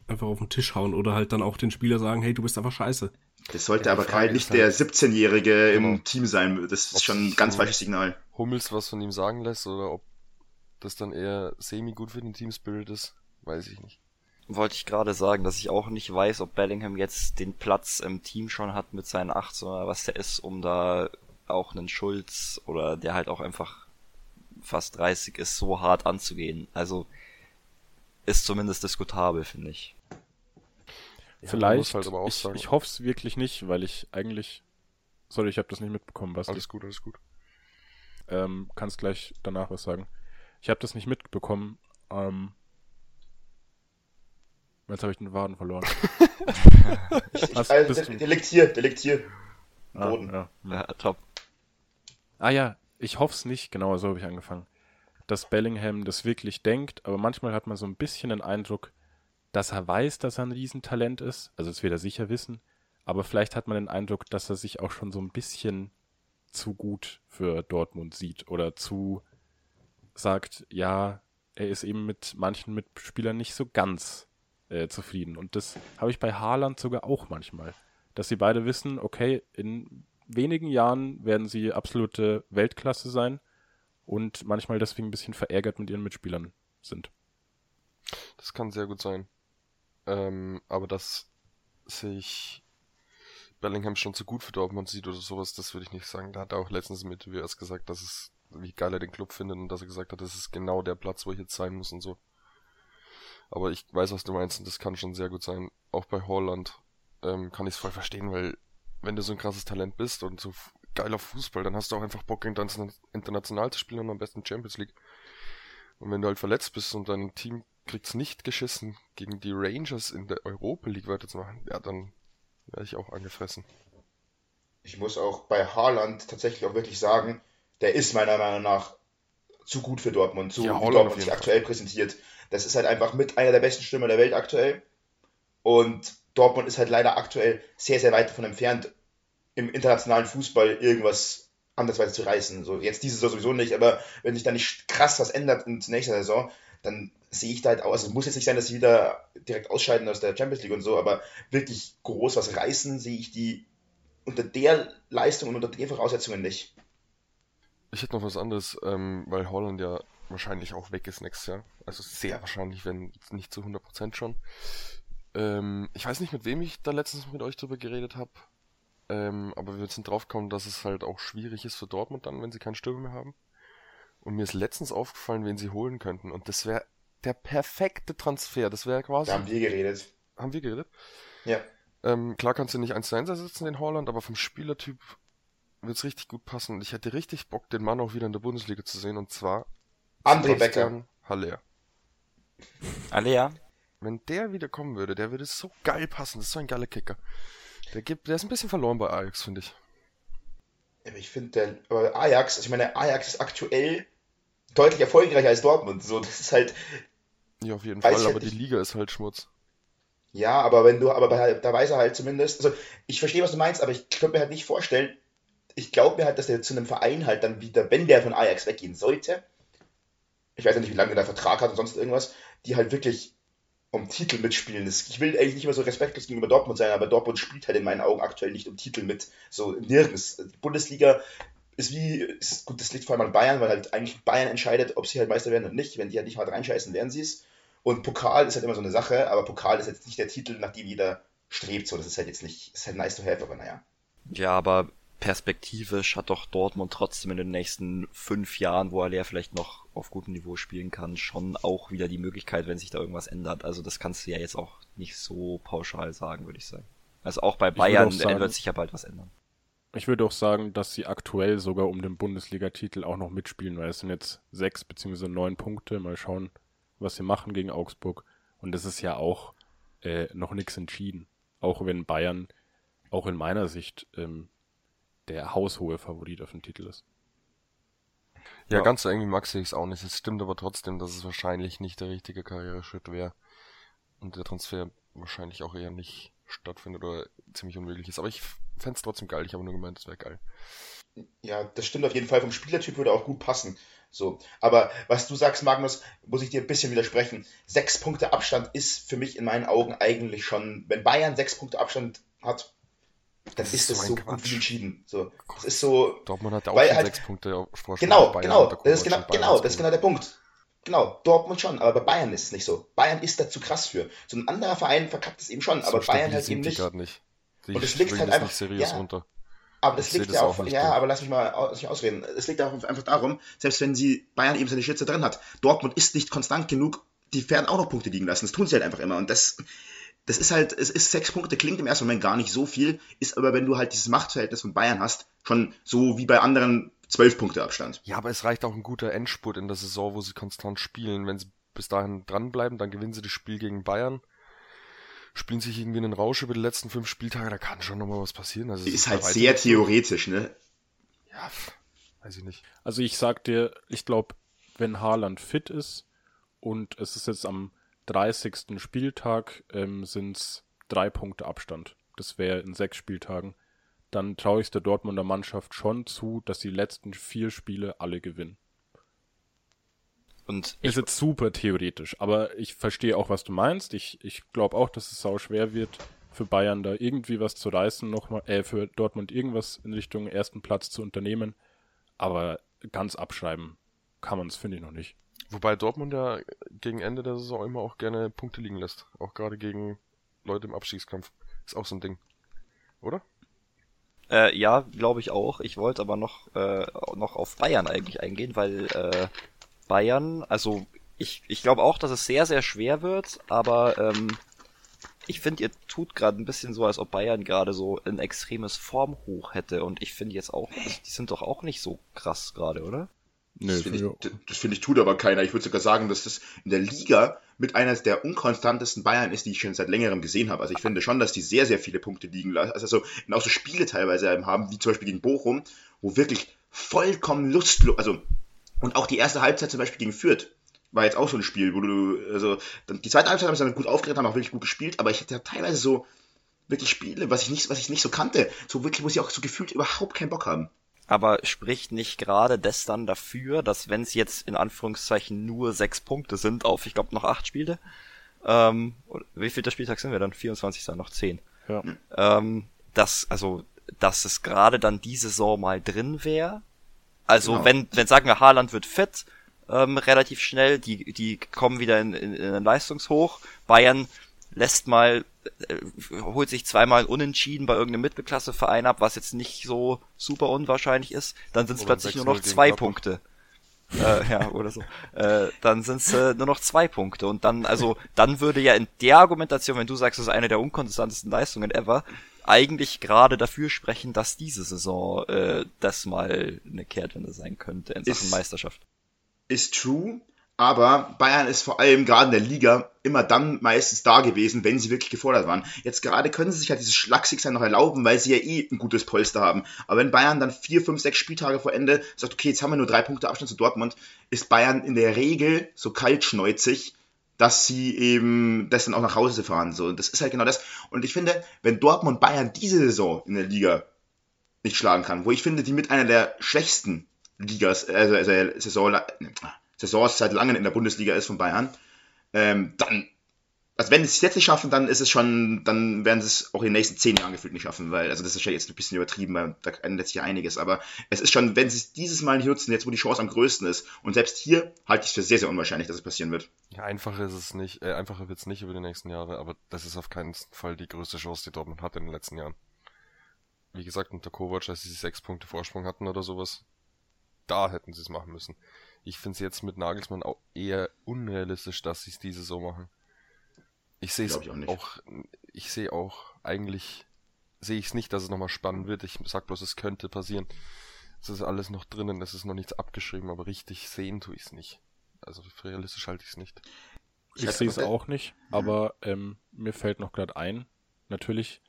einfach auf den Tisch hauen oder halt dann auch den Spieler sagen, hey, du bist einfach scheiße. Das sollte ja, aber gerade nicht der 17-Jährige genau. im Team sein. Das ist ob schon ein ganz falsches Signal. Hummels was von ihm sagen lässt oder ob das dann eher semi gut für den Team Spirit ist, weiß ich nicht wollte ich gerade sagen, dass ich auch nicht weiß, ob Bellingham jetzt den Platz im Team schon hat mit seinen 18 oder was der ist, um da auch einen Schulz oder der halt auch einfach fast 30 ist, so hart anzugehen. Also ist zumindest diskutabel, finde ich. Ja, Vielleicht, halt ich, ich hoffe es wirklich nicht, weil ich eigentlich, sorry, ich habe das nicht mitbekommen, was Alles gut, alles gut. Ähm, kannst gleich danach was sagen. Ich habe das nicht mitbekommen, ähm, Jetzt habe ich den Waden verloren. Was, also, der, der liegt hier, der liegt hier. Ah, Boden. Ja. ja, top. Ah ja, ich hoffe es nicht, genau so habe ich angefangen. Dass Bellingham das wirklich denkt, aber manchmal hat man so ein bisschen den Eindruck, dass er weiß, dass er ein Riesentalent ist. Also das wird er sicher wissen. Aber vielleicht hat man den Eindruck, dass er sich auch schon so ein bisschen zu gut für Dortmund sieht oder zu sagt, ja, er ist eben mit manchen Mitspielern nicht so ganz äh, zufrieden. Und das habe ich bei Haaland sogar auch manchmal. Dass sie beide wissen, okay, in wenigen Jahren werden sie absolute Weltklasse sein und manchmal deswegen ein bisschen verärgert mit ihren Mitspielern sind. Das kann sehr gut sein. Ähm, aber dass sich Bellingham schon zu gut für Dortmund sieht oder sowas, das würde ich nicht sagen. Da hat er auch letztens mit wie erst gesagt, dass es, wie geil er den Club findet und dass er gesagt hat, das ist genau der Platz, wo ich jetzt sein muss und so. Aber ich weiß, was du meinst und das kann schon sehr gut sein. Auch bei Holland ähm, kann ich es voll verstehen, weil wenn du so ein krasses Talent bist und so geiler Fußball. Dann hast du auch einfach Bock, international zu spielen und am besten Champions League. Und wenn du halt verletzt bist und dein Team kriegt's nicht geschissen, gegen die Rangers in der Europa League weiterzumachen, ja, dann wäre ich auch angefressen. Ich muss auch bei Haaland tatsächlich auch wirklich sagen, der ist meiner Meinung nach zu gut für Dortmund, so ja, wie Dortmund sich aktuell präsentiert. Das ist halt einfach mit einer der besten Stürmer der Welt aktuell. Und Dortmund ist halt leider aktuell sehr, sehr weit davon entfernt, im internationalen Fußball irgendwas andersweise zu reißen. So, jetzt diese Saison sowieso nicht, aber wenn sich da nicht krass was ändert in nächster Saison, dann sehe ich da halt auch, also es muss jetzt nicht sein, dass sie wieder direkt ausscheiden aus der Champions League und so, aber wirklich groß was reißen, sehe ich die unter der Leistung und unter den Voraussetzungen nicht. Ich hätte noch was anderes, ähm, weil Holland ja wahrscheinlich auch weg ist nächstes Jahr. Also sehr wahrscheinlich, wenn nicht zu 100% schon. Ähm, ich weiß nicht, mit wem ich da letztens mit euch drüber geredet habe. Ähm, aber wir sind drauf gekommen, dass es halt auch schwierig ist für Dortmund dann, wenn sie keinen Stürmer mehr haben. Und mir ist letztens aufgefallen, wen sie holen könnten. Und das wäre der perfekte Transfer. Das wäre quasi. Da haben wir geredet. Haben wir geredet? Ja. Ähm, klar kannst du nicht 1 zu 1 ersetzen, den Holland, aber vom Spielertyp wird's richtig gut passen. Und ich hätte richtig Bock, den Mann auch wieder in der Bundesliga zu sehen. Und zwar André Becker. Haller. Haller? Wenn der wieder kommen würde, der würde so geil passen. Das ist so ein geiler Kicker. Der gibt, der ist ein bisschen verloren bei Ajax, finde ich. Ich finde, der Ajax, also ich meine, Ajax ist aktuell deutlich erfolgreicher als Dortmund. So, das ist halt. Ja, auf jeden Fall, halt aber die Liga ist halt Schmutz. Ja, aber wenn du, aber bei, da weiß er halt zumindest, also ich verstehe, was du meinst, aber ich könnte mir halt nicht vorstellen, ich glaube mir halt, dass der zu einem Verein halt dann wieder, wenn der von Ajax weggehen sollte, ich weiß ja nicht, wie lange der Vertrag hat und sonst irgendwas, die halt wirklich um Titel mitspielen. Ich will eigentlich nicht mehr so respektlos gegenüber Dortmund sein, aber Dortmund spielt halt in meinen Augen aktuell nicht um Titel mit. So nirgends. Die Bundesliga ist wie, ist, gut, das liegt vor allem an Bayern, weil halt eigentlich Bayern entscheidet, ob sie halt Meister werden oder nicht. Wenn die halt nicht hart reinscheißen, werden sie es. Und Pokal ist halt immer so eine Sache, aber Pokal ist jetzt nicht der Titel, nach dem jeder strebt. So, das ist halt jetzt nicht, ist halt nice to have, aber naja. Ja, aber perspektivisch hat doch Dortmund trotzdem in den nächsten fünf Jahren, wo er vielleicht noch auf gutem Niveau spielen kann, schon auch wieder die Möglichkeit, wenn sich da irgendwas ändert. Also das kannst du ja jetzt auch nicht so pauschal sagen, würde ich sagen. Also auch bei Bayern auch sagen, wird sich ja bald was ändern. Ich würde auch sagen, dass sie aktuell sogar um den Bundesliga-Titel auch noch mitspielen, weil es sind jetzt sechs beziehungsweise neun Punkte. Mal schauen, was sie machen gegen Augsburg. Und es ist ja auch äh, noch nichts entschieden. Auch wenn Bayern, auch in meiner Sicht, ähm, der haushohe Favorit auf den Titel ist. Ja, ja. ganz so irgendwie mag ich es auch nicht. Es stimmt aber trotzdem, dass es wahrscheinlich nicht der richtige Karriereschritt wäre. Und der Transfer wahrscheinlich auch eher nicht stattfindet oder ziemlich unmöglich ist. Aber ich fände es trotzdem geil. Ich habe nur gemeint, es wäre geil. Ja, das stimmt auf jeden Fall. Vom Spielertyp würde auch gut passen. So. Aber was du sagst, Magnus, muss ich dir ein bisschen widersprechen. Sechs Punkte Abstand ist für mich in meinen Augen eigentlich schon, wenn Bayern sechs Punkte Abstand hat, dann das ist das so, gut wie entschieden. So, das ist so. Dortmund hat auch weil halt, sechs Punkte Vorsprung. Genau, genau, das ist genau, genau, das ist genau der Punkt. Genau, Dortmund schon, aber bei Bayern ist es nicht so. Bayern ist da zu krass für. So ein anderer Verein verkackt es eben schon, so aber Bayern halt eben nicht. nicht. Und es liegt halt einfach. seriös ja, runter. Aber das liegt ja auch, auch ja, gut. aber lass mich mal lass mich ausreden. Es liegt auch einfach darum, selbst wenn sie Bayern eben seine Schütze drin hat, Dortmund ist nicht konstant genug, die werden auch noch Punkte liegen lassen. Das tun sie halt einfach immer. Und das, das ist halt, es ist sechs Punkte, klingt im ersten Moment gar nicht so viel, ist aber, wenn du halt dieses Machtverhältnis von Bayern hast, schon so wie bei anderen zwölf Punkte Abstand. Ja, aber es reicht auch ein guter Endspurt in der Saison, wo sie konstant spielen. Wenn sie bis dahin dranbleiben, dann gewinnen sie das Spiel gegen Bayern, spielen sich irgendwie einen Rausch über die letzten fünf Spieltage, da kann schon nochmal was passieren. Also ist halt sehr theoretisch, ne? Ja, weiß ich nicht. Also ich sag dir, ich glaube, wenn Haaland fit ist und es ist jetzt am 30. Spieltag ähm, sind es drei Punkte Abstand. Das wäre in sechs Spieltagen. Dann traue ich der Dortmunder Mannschaft schon zu, dass die letzten vier Spiele alle gewinnen. Und ist jetzt super theoretisch, aber ich verstehe auch, was du meinst. Ich, ich glaube auch, dass es sau schwer wird, für Bayern da irgendwie was zu reißen, nochmal, äh, für Dortmund irgendwas in Richtung ersten Platz zu unternehmen. Aber ganz abschreiben kann man es, finde ich, noch nicht. Wobei Dortmund ja gegen Ende der Saison immer auch gerne Punkte liegen lässt. Auch gerade gegen Leute im Abstiegskampf. Ist auch so ein Ding. Oder? Äh, ja, glaube ich auch. Ich wollte aber noch, äh, noch auf Bayern eigentlich eingehen, weil äh, Bayern, also ich, ich glaube auch, dass es sehr, sehr schwer wird, aber ähm, ich finde, ihr tut gerade ein bisschen so, als ob Bayern gerade so ein extremes Formhoch hätte. Und ich finde jetzt auch, die sind doch auch nicht so krass gerade, oder? Nee, das finde ich, das find ich tut aber keiner. Ich würde sogar sagen, dass das in der Liga mit einer der unkonstantesten Bayern ist, die ich schon seit längerem gesehen habe. Also ich finde schon, dass die sehr, sehr viele Punkte liegen lassen. Also so, auch so Spiele teilweise haben, wie zum Beispiel gegen Bochum, wo wirklich vollkommen lustlos, also und auch die erste Halbzeit zum Beispiel gegen Fürth war jetzt auch so ein Spiel, wo du, also die zweite Halbzeit haben sie dann gut aufgeregt, haben auch wirklich gut gespielt, aber ich hatte teilweise so wirklich Spiele, was ich nicht, was ich nicht so kannte, so wirklich, wo sie auch so gefühlt überhaupt keinen Bock haben. Aber spricht nicht gerade das dann dafür, dass wenn es jetzt in Anführungszeichen nur sechs Punkte sind auf, ich glaube, noch acht Spiele, ähm, wie viel der Spieltag sind wir dann? 24 dann noch zehn. Ja. Ähm, dass, also, dass es gerade dann die Saison mal drin wäre. Also, genau. wenn, wenn sagen wir, Haaland wird fit, ähm, relativ schnell, die, die kommen wieder in, in, in einen Leistungshoch. Bayern lässt mal, holt sich zweimal unentschieden bei irgendeinem Mittelklasseverein ab, was jetzt nicht so super unwahrscheinlich ist, dann sind es plötzlich nur noch zwei Punkte. äh, ja, oder so. Äh, dann sind es äh, nur noch zwei Punkte. Und dann, also, dann würde ja in der Argumentation, wenn du sagst, das ist eine der unkonstantesten Leistungen ever, eigentlich gerade dafür sprechen, dass diese Saison äh, das mal eine Kehrtwende sein könnte in Sachen ist, Meisterschaft. Ist true, aber Bayern ist vor allem gerade in der Liga immer dann meistens da gewesen, wenn sie wirklich gefordert waren. Jetzt gerade können sie sich halt dieses Schlagsigsein noch erlauben, weil sie ja eh ein gutes Polster haben. Aber wenn Bayern dann vier, fünf, sechs Spieltage vor Ende sagt, okay, jetzt haben wir nur drei Punkte Abstand zu Dortmund, ist Bayern in der Regel so kaltschneuzig, dass sie eben das dann auch nach Hause fahren. So, das ist halt genau das. Und ich finde, wenn Dortmund Bayern diese Saison in der Liga nicht schlagen kann, wo ich finde, die mit einer der schwächsten Ligas, also, also Saison, Saisons seit langem in der Bundesliga ist von Bayern, ähm, dann, also wenn sie es jetzt nicht schaffen, dann ist es schon, dann werden sie es auch in den nächsten zehn Jahren gefühlt nicht schaffen, weil, also das ist ja jetzt ein bisschen übertrieben, weil da ändert sich ja einiges, aber es ist schon, wenn sie es dieses Mal nicht nutzen, jetzt wo die Chance am größten ist, und selbst hier halte ich es für sehr, sehr unwahrscheinlich, dass es passieren wird. Ja, einfacher ist es nicht, äh, einfacher wird es nicht über die nächsten Jahre, aber das ist auf keinen Fall die größte Chance, die Dortmund hat in den letzten Jahren. Wie gesagt, unter Kovac, als sie sechs Punkte Vorsprung hatten oder sowas, da hätten sie es machen müssen. Ich finde es jetzt mit Nagelsmann auch eher unrealistisch, dass sie es diese so machen. Ich sehe es auch, auch, ich sehe auch eigentlich, sehe ich es nicht, dass es nochmal spannend wird. Ich sag bloß, es könnte passieren. Es ist alles noch drinnen, es ist noch nichts abgeschrieben, aber richtig sehen tue ich es nicht. Also realistisch halte ich es nicht. Ich sehe es auch nicht, aber ähm, mir fällt noch gerade ein, natürlich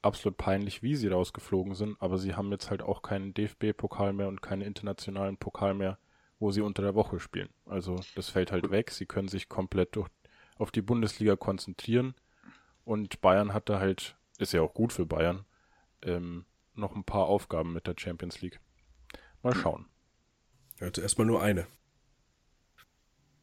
absolut peinlich, wie sie rausgeflogen sind, aber sie haben jetzt halt auch keinen DFB-Pokal mehr und keinen internationalen Pokal mehr wo sie unter der Woche spielen. Also das fällt halt weg. Sie können sich komplett durch, auf die Bundesliga konzentrieren. Und Bayern hat da halt, ist ja auch gut für Bayern, ähm, noch ein paar Aufgaben mit der Champions League. Mal schauen. Ja, also erstmal nur eine.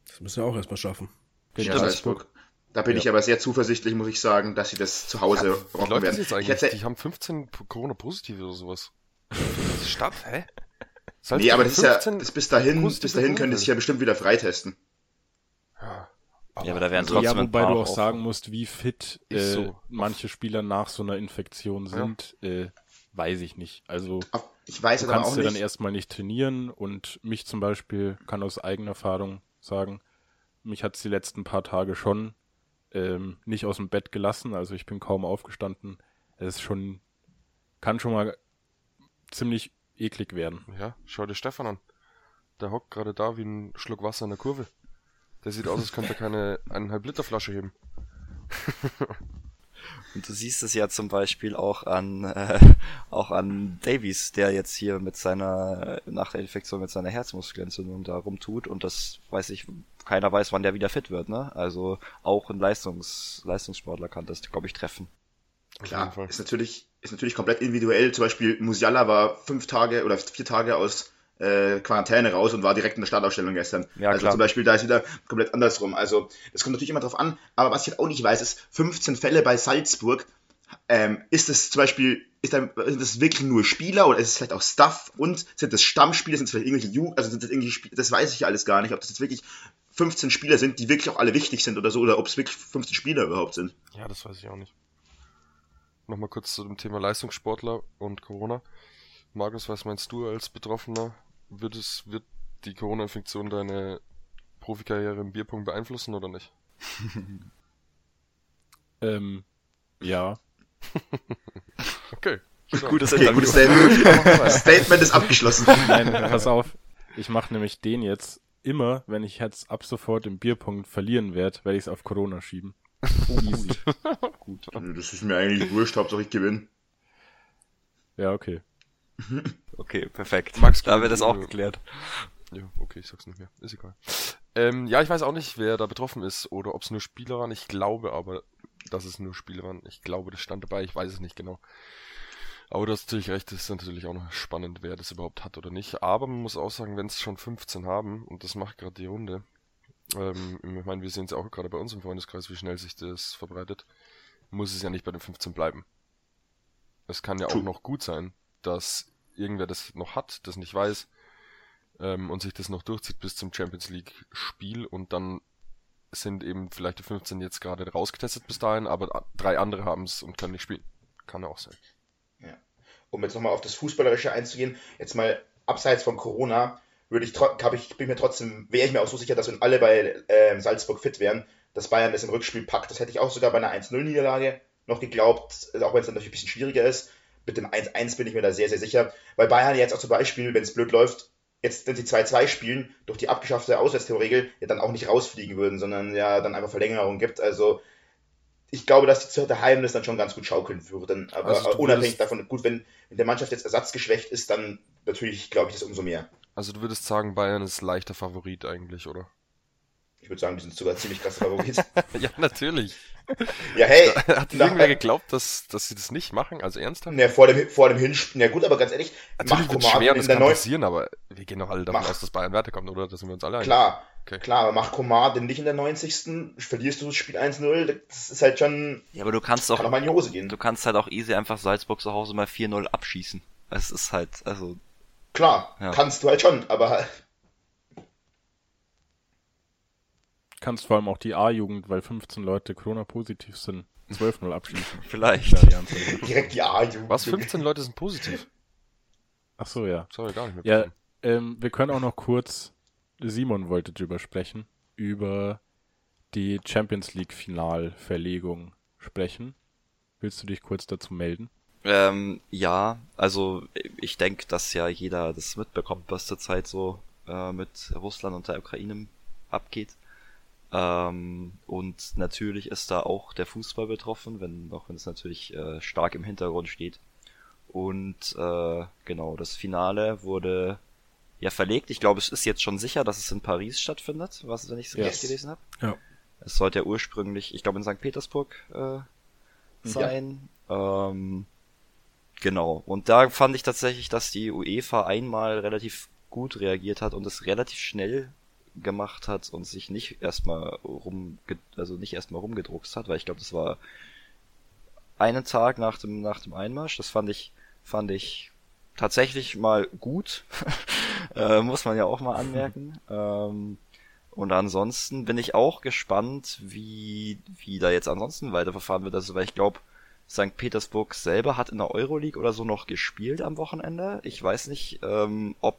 Das müssen wir auch erstmal schaffen. Gegen Salzburg. Da bin ja. ich aber sehr zuversichtlich, muss ich sagen, dass sie das zu Hause ja, rocken werden. Das jetzt eigentlich? Hätte... Die haben 15 Corona-Positive oder sowas. Stadt, hä? Nee, aber das ist ja, das bis dahin, bis dahin können die sich ja bestimmt wieder freitesten. Ja. Aber, ja, aber da werden trotzdem ja, wobei du auch sagen musst, wie fit äh, so. manche Spieler nach so einer Infektion sind, ja. äh, weiß ich nicht. Also ich weiß du kannst ja dann erstmal nicht trainieren und mich zum Beispiel kann aus eigener Erfahrung sagen, mich hat es die letzten paar Tage schon ähm, nicht aus dem Bett gelassen, also ich bin kaum aufgestanden. Es ist schon, kann schon mal ziemlich eklig werden. Ja, schau dir Stefan an. Der hockt gerade da wie ein Schluck Wasser in der Kurve. Der sieht aus, als könnte er keine eineinhalb Liter Flasche heben. Und du siehst es ja zum Beispiel auch an äh, auch an Davies, der jetzt hier mit seiner nach der Infektion mit seiner Herzmuskelentzündung da rumtut und das weiß ich, keiner weiß, wann der wieder fit wird, ne? Also auch ein Leistungs Leistungssportler kann das, glaube ich, treffen. Klar, ist natürlich, ist natürlich komplett individuell. Zum Beispiel Musiala war fünf Tage oder vier Tage aus äh, Quarantäne raus und war direkt in der Startausstellung gestern. Ja, also klar. zum Beispiel, da ist wieder komplett andersrum. Also es kommt natürlich immer drauf an, aber was ich halt auch nicht weiß, ist 15 Fälle bei Salzburg. Ähm, ist das zum Beispiel, ist da, sind das wirklich nur Spieler oder ist es vielleicht auch Stuff und sind das Stammspieler, sind es vielleicht irgendwelche Jugend, also sind das irgendwie Spieler, das weiß ich alles gar nicht, ob das jetzt wirklich 15 Spieler sind, die wirklich auch alle wichtig sind oder so, oder ob es wirklich 15 Spieler überhaupt sind. Ja, das weiß ich auch nicht nochmal kurz zu dem Thema Leistungssportler und Corona. Markus, was meinst du als Betroffener? Wird es, wird die Corona-Infektion deine Profikarriere im Bierpunkt beeinflussen oder nicht? ähm, Ja. okay. Gutes okay, gutes Statement. Statement ist abgeschlossen. Nein, pass auf. Ich mache nämlich den jetzt immer, wenn ich jetzt ab sofort im Bierpunkt verlieren werde, werde ich es auf Corona schieben. Easy. Gut. Das ist mir eigentlich wurscht, Hauptsache ich gewinne. Ja, okay. okay, perfekt. Max, da wird das auch geklärt. Ja, okay, ich sag's nicht mehr. Ist egal. Ähm, ja, ich weiß auch nicht, wer da betroffen ist oder ob es nur Spieler waren. Ich glaube aber, dass es nur Spieler waren. Ich glaube, das stand dabei. Ich weiß es nicht genau. Aber du hast natürlich recht, das ist natürlich auch noch spannend, wer das überhaupt hat oder nicht. Aber man muss auch sagen, wenn es schon 15 haben, und das macht gerade die Runde, ähm, ich meine, wir sehen es auch gerade bei uns im Freundeskreis, wie schnell sich das verbreitet, muss es ja nicht bei den 15 bleiben. Es kann ja auch noch gut sein, dass irgendwer das noch hat, das nicht weiß, ähm, und sich das noch durchzieht bis zum Champions League Spiel und dann sind eben vielleicht die 15 jetzt gerade rausgetestet bis dahin, aber drei andere haben es und können nicht spielen. Kann ja auch sein um jetzt nochmal auf das Fußballerische einzugehen, jetzt mal abseits von Corona, würde ich, hab ich bin mir trotzdem, wäre ich mir auch so sicher, dass wenn alle bei äh, Salzburg fit wären, dass Bayern das im Rückspiel packt. Das hätte ich auch sogar bei einer 1-0-Niederlage noch geglaubt, auch wenn es dann natürlich ein bisschen schwieriger ist. Mit dem 1-1 bin ich mir da sehr, sehr sicher. Weil Bayern jetzt auch zum Beispiel, wenn es blöd läuft, jetzt, wenn sie 2-2 spielen, durch die abgeschaffte Auswärtstorregel, ja dann auch nicht rausfliegen würden, sondern ja dann einfach Verlängerung gibt. Also ich glaube, dass die daheim das dann schon ganz gut schaukeln würden. Aber also unabhängig davon, gut, wenn, wenn der Mannschaft jetzt ersatzgeschwächt ist, dann natürlich glaube ich das umso mehr. Also du würdest sagen, Bayern ist leichter Favorit eigentlich, oder? Ich würde sagen, die sind sogar ziemlich krass Favorit. ja, natürlich. Ja, hey. Hat irgendwer geglaubt, dass, dass sie das nicht machen? Also ernsthaft? Ne, vor dem, vor dem Hinspiel. Ja gut, aber ganz ehrlich, natürlich wird schwer, das kann passieren, aber wir gehen doch alle davon mach, aus, dass Bayern weiterkommt, oder? Da sind wir uns alle Klar, Okay. Klar, aber mach Komar denn nicht in der 90. Verlierst du das Spiel 1-0, das ist halt schon. Ja, aber du kannst auch, kann auch mal in die Hose gehen. Du kannst halt auch easy einfach Salzburg zu Hause mal 4-0 abschießen. Es ist halt, also. Klar, ja. kannst du halt schon, aber. Kannst vor allem auch die A-Jugend, weil 15 Leute Corona-positiv sind, 12-0 abschießen. Vielleicht. Direkt die A-Jugend. Was? 15 Leute sind positiv? Ach so, ja. Sorry, gar nicht mehr. Ja, ähm, wir können auch noch kurz Simon wollte drüber sprechen, über die Champions League Finalverlegung sprechen. Willst du dich kurz dazu melden? Ähm, ja, also ich denke, dass ja jeder das mitbekommt, was zurzeit so äh, mit Russland und der Ukraine abgeht. Ähm, und natürlich ist da auch der Fußball betroffen, wenn, auch wenn es natürlich äh, stark im Hintergrund steht. Und äh, genau, das Finale wurde ja verlegt. Ich glaube, es ist jetzt schon sicher, dass es in Paris stattfindet, was wenn ich es yes. richtig gelesen habe. Ja. Es sollte ja ursprünglich, ich glaube, in St. Petersburg äh, sein. Ja. Ähm, genau. Und da fand ich tatsächlich, dass die UEFA einmal relativ gut reagiert hat und es relativ schnell gemacht hat und sich nicht erstmal rum, also nicht erstmal rumgedruckst hat, weil ich glaube, das war einen Tag nach dem nach dem Einmarsch. Das fand ich fand ich tatsächlich mal gut, äh, muss man ja auch mal anmerken. Ähm, und ansonsten bin ich auch gespannt, wie, wie da jetzt ansonsten weiterverfahren wird. Also, weil ich glaube, St. Petersburg selber hat in der Euroleague oder so noch gespielt am Wochenende. Ich weiß nicht, ähm, ob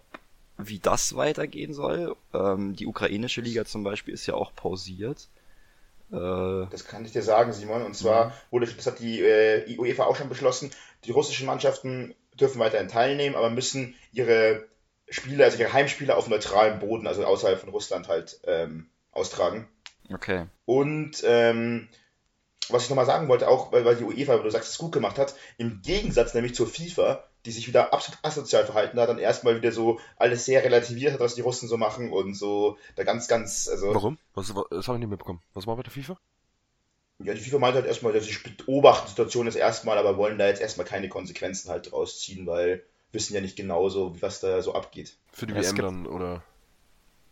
wie das weitergehen soll. Ähm, die ukrainische Liga zum Beispiel ist ja auch pausiert. Äh, das kann ich dir sagen, Simon. Und zwar wurde, das hat die äh, UEFA auch schon beschlossen, die russischen Mannschaften dürfen weiterhin teilnehmen, aber müssen ihre Spiele, also ihre Heimspiele auf neutralem Boden, also außerhalb von Russland halt ähm, austragen. Okay. Und ähm, was ich nochmal sagen wollte, auch weil, weil die UEFA, wie du sagst, es gut gemacht hat, im Gegensatz nämlich zur FIFA, die sich wieder absolut asozial verhalten hat, dann erstmal wieder so alles sehr relativiert hat, was die Russen so machen und so da ganz, ganz, also. Warum? Was, was, das habe ich nicht mitbekommen. Was war bei der FIFA? Ja, die FIFA meint halt erstmal, dass sie beobachten die Situation das erstmal, aber wollen da jetzt erstmal keine Konsequenzen halt draus ziehen, weil wissen ja nicht genauso, was da so abgeht. Für die ja, WM dann, oder?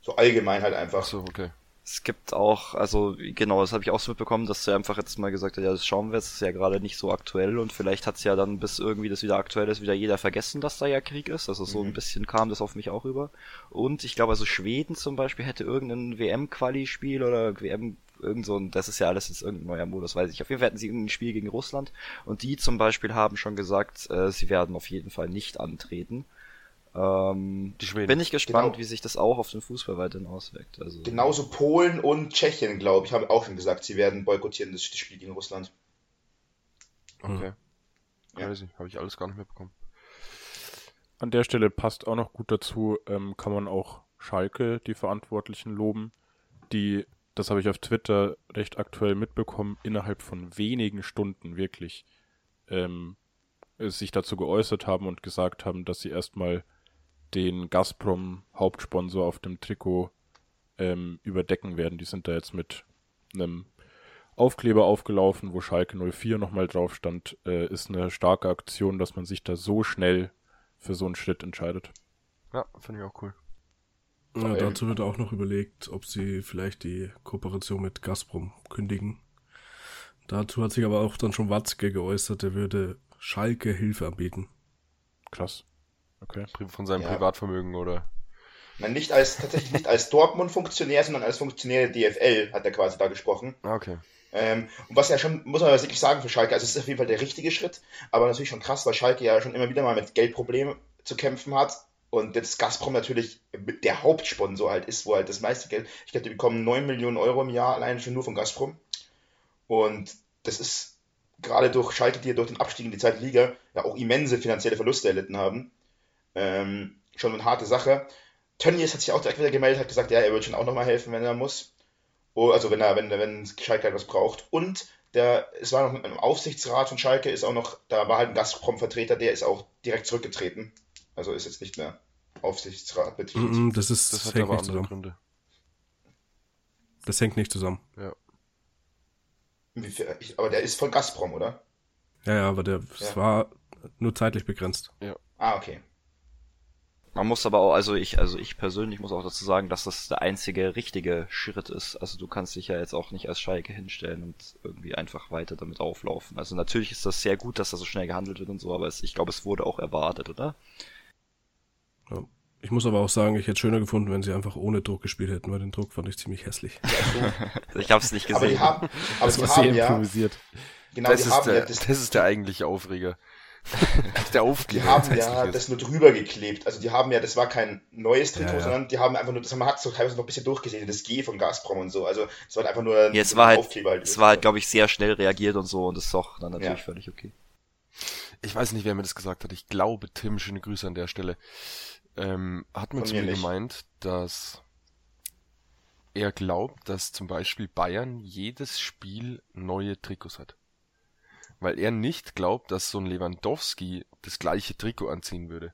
So allgemein halt einfach. Ach so, okay. Es gibt auch, also genau, das habe ich auch so mitbekommen, dass er einfach jetzt mal gesagt hat, ja, das schauen wir jetzt, ist ja gerade nicht so aktuell und vielleicht hat's ja dann, bis irgendwie das wieder aktuell ist, wieder jeder vergessen, dass da ja Krieg ist. Also so mhm. ein bisschen kam das auf mich auch rüber. Und ich glaube, also Schweden zum Beispiel hätte irgendein WM-Quali-Spiel oder WM irgend so ein, das ist ja alles jetzt irgendein neuer Modus, weiß ich. Auf jeden Fall hatten sie ein Spiel gegen Russland und die zum Beispiel haben schon gesagt, äh, sie werden auf jeden Fall nicht antreten. Ähm, bin ich gespannt, genau. wie sich das auch auf den Fußball weiterhin auswirkt. Also, Genauso Polen und Tschechien, glaube ich, haben auch schon gesagt, sie werden boykottieren das Spiel gegen Russland. Okay. Ja. Crazy, habe ich alles gar nicht mitbekommen. An der Stelle passt auch noch gut dazu, ähm, kann man auch Schalke, die Verantwortlichen, loben, die, das habe ich auf Twitter recht aktuell mitbekommen, innerhalb von wenigen Stunden wirklich ähm, sich dazu geäußert haben und gesagt haben, dass sie erstmal den Gazprom-Hauptsponsor auf dem Trikot ähm, überdecken werden. Die sind da jetzt mit einem Aufkleber aufgelaufen, wo Schalke 04 nochmal drauf stand. Äh, ist eine starke Aktion, dass man sich da so schnell für so einen Schritt entscheidet. Ja, finde ich auch cool. Ja, dazu wird auch noch überlegt, ob sie vielleicht die Kooperation mit Gazprom kündigen. Dazu hat sich aber auch dann schon Watzke geäußert, er würde Schalke Hilfe anbieten. Krass. Okay. Von seinem ja. Privatvermögen oder? Nein, nicht als, tatsächlich nicht als Dortmund-Funktionär, sondern als Funktionär der DFL hat er quasi da gesprochen. Ah, okay. Ähm, und was ja schon, muss man ja wirklich sagen für Schalke, also es ist auf jeden Fall der richtige Schritt, aber natürlich schon krass, weil Schalke ja schon immer wieder mal mit Geldproblemen zu kämpfen hat und jetzt Gazprom natürlich der Hauptsponsor halt ist, wo halt das meiste Geld, ich glaube, die bekommen 9 Millionen Euro im Jahr allein schon nur von Gazprom und das ist gerade durch Schalke, die ja durch den Abstieg in die zweite Liga ja auch immense finanzielle Verluste erlitten haben, ähm, schon eine harte Sache. Tönnies hat sich auch direkt wieder gemeldet, hat gesagt, ja, er wird schon auch nochmal helfen, wenn er muss. Oh, also wenn er, wenn, wenn Schalke etwas braucht. Und der, es war noch im Aufsichtsrat von Schalke, ist auch noch, da war halt ein Gazprom-Vertreter, der ist auch direkt zurückgetreten. Also ist jetzt nicht mehr Aufsichtsrat betitelt. Mm, mm, das ist, das, das hängt nicht zusammen. Gründe. Das hängt nicht zusammen. Ja. Aber der ist von Gazprom, oder? Ja, ja, aber der ja. war nur zeitlich begrenzt. Ja. Ah, okay. Man muss aber auch, also ich, also ich persönlich muss auch dazu sagen, dass das der einzige richtige Schritt ist. Also du kannst dich ja jetzt auch nicht als Schalke hinstellen und irgendwie einfach weiter damit auflaufen. Also natürlich ist das sehr gut, dass da so schnell gehandelt wird und so, aber es, ich glaube, es wurde auch erwartet, oder? Ja. Ich muss aber auch sagen, ich hätte schöner gefunden, wenn sie einfach ohne Druck gespielt hätten, weil den Druck fand ich ziemlich hässlich. ich habe es nicht gesehen. Aber die haben, aber das haben ja, improvisiert. Genau, das, ist der, ja das, das ist der eigentliche Aufreger. der Aufkleber. Die haben ja das nur drüber geklebt. Also die haben ja, das war kein neues Trikot, ja, ja. sondern die haben einfach nur, das, man hat so teilweise noch ein bisschen durchgesehen, das G von Gazprom und so. Also es war einfach nur ein, ja, es war halt, Aufkleber. Halt es war halt, glaube ich, sehr schnell reagiert und so und das ist auch dann natürlich ja. völlig okay. Ich weiß nicht, wer mir das gesagt hat. Ich glaube, Tim, schöne Grüße an der Stelle, ähm, hat mir zu mir gemeint, dass er glaubt, dass zum Beispiel Bayern jedes Spiel neue Trikots hat weil er nicht glaubt, dass so ein Lewandowski das gleiche Trikot anziehen würde.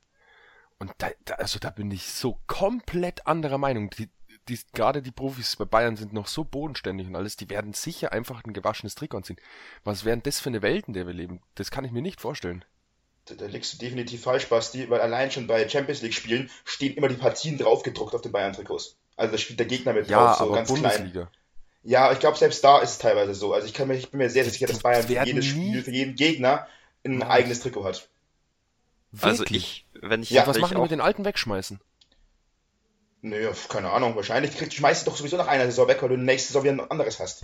Und da, da also da bin ich so komplett anderer Meinung. Die, die, gerade die Profis bei Bayern sind noch so bodenständig und alles, die werden sicher einfach ein gewaschenes Trikot anziehen. Was wären das für eine Welt, in der wir leben? Das kann ich mir nicht vorstellen. Da, da liegst du definitiv falsch, Basti, weil allein schon bei Champions League Spielen stehen immer die Partien draufgedruckt auf den Bayern-Trikots. Also da spielt der Gegner mit ja, drauf, so aber ganz Bundesliga. klein. Ja, ich glaube, selbst da ist es teilweise so. Also ich, kann mir, ich bin mir sehr, sehr sicher, dass Bayern für jedes Spiel, für jeden Gegner ein Nein. eigenes Trikot hat. Also ich, wenn ich... Ja, was machen die mit den alten wegschmeißen? Nö, keine Ahnung, wahrscheinlich kriegst, schmeißt du doch sowieso nach einer Saison weg, weil du nächste Saison wieder ein anderes hast.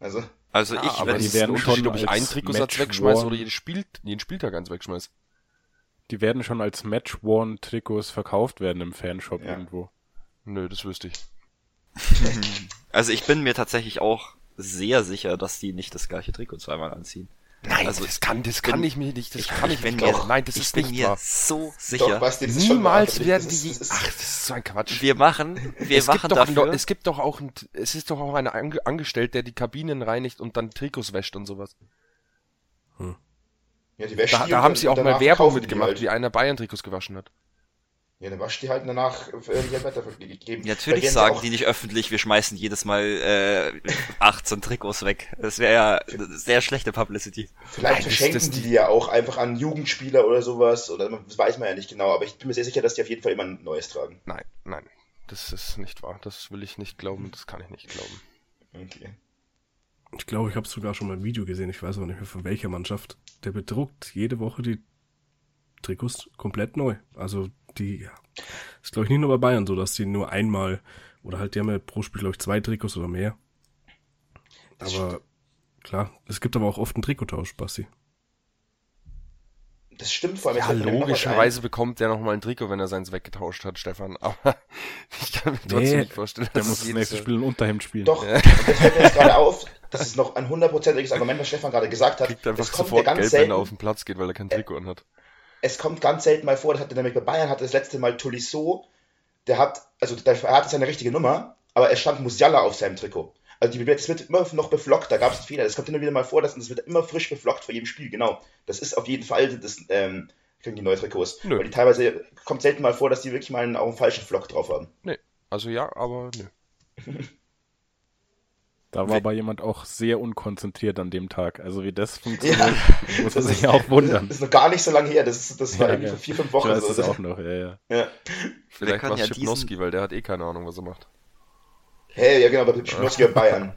Also... Also ich, aber wenn die werden schon, ob ich einen Trikotsatz wegschmeiße oder jeden, Spiel, jeden Spieltag eins wegschmeiße. Die werden schon als Match-Worn-Trikots verkauft werden im Fanshop ja. irgendwo. Nö, das wüsste ich. Also ich bin mir tatsächlich auch sehr sicher, dass die nicht das gleiche Trikot zweimal anziehen. Nein, also das kann, das kann bin, ich mir nicht, das ich, kann ich, ich nicht glauben. Nein, das ist nicht mir wahr. so sicher. Doch, Basti, Niemals werden die, ach, das ist so ein Quatsch. Wir machen, wir es machen gibt dafür. Doch, es gibt doch auch ein, es ist doch auch einer angestellt, der die Kabinen reinigt und dann Trikots wäscht und sowas. Hm. Ja, die wäscht da, da haben sie auch mal Werbung mitgemacht, halt. wie einer Bayern-Trikots gewaschen hat. Ja, dann wasch die halt danach äh, weitergegeben. Ja, natürlich sagen die nicht öffentlich, wir schmeißen jedes Mal äh, 18 Trikots weg. Das wäre ja sehr schlechte Publicity. Vielleicht Nein, verschenken das, das die die ja auch einfach an Jugendspieler oder sowas, oder das weiß man ja nicht genau, aber ich bin mir sehr sicher, dass die auf jeden Fall immer ein neues tragen. Nein, nein, das ist nicht wahr. Das will ich nicht glauben, das kann ich nicht glauben. Okay. Ich glaube, ich habe sogar schon mal ein Video gesehen, ich weiß auch nicht mehr von welcher Mannschaft. Der bedruckt jede Woche die Trikots komplett neu. Also die, ja, ist glaube ich nicht nur bei Bayern so, dass die nur einmal, oder halt, die haben ja pro Spiel glaube ich zwei Trikots oder mehr. Aber klar, es gibt aber auch oft einen Trikottausch, Basti. Das stimmt vor allem. Ja, logischerweise bekommt der nochmal ein Trikot, wenn er seins weggetauscht hat, Stefan. Aber ich kann mir trotzdem nee, nicht vorstellen, der muss das nächste Spiel ein Unterhemd spielen. Doch, ja. das fällt mir jetzt gerade auf. Das ist noch ein hundertprozentiges Argument, was Stefan gerade gesagt hat. Kriegt einfach sofort Geld, selten, wenn er auf den Platz geht, weil er kein Trikot anhat. Es kommt ganz selten mal vor, das hatte nämlich bei Bayern, hatte das letzte Mal Tolisso, der hat, also der, er hatte seine richtige Nummer, aber es stand Musiala auf seinem Trikot. Also die, das wird immer noch beflockt, da gab es einen Fehler. Das kommt immer wieder mal vor, dass, das wird immer frisch beflockt vor jedem Spiel, genau. Das ist auf jeden Fall das, ähm, kriegen die neue Trikots. Nö. Weil die teilweise kommt selten mal vor, dass die wirklich mal einen, auch einen falschen Flock drauf haben. Nee, also ja, aber nö. Da war aber jemand auch sehr unkonzentriert an dem Tag. Also wie das funktioniert, ja, muss man sich ja auch wundern. Das ist noch gar nicht so lange her. Das, ist, das war ja, irgendwie ja. vor vier, fünf Wochen. Ich weiß so. das auch noch, ja, ja. ja. Vielleicht war es ja Schipnowski, weil der hat eh keine Ahnung, was er macht. Hey, ja genau, aber Schipnowski hat Bayern.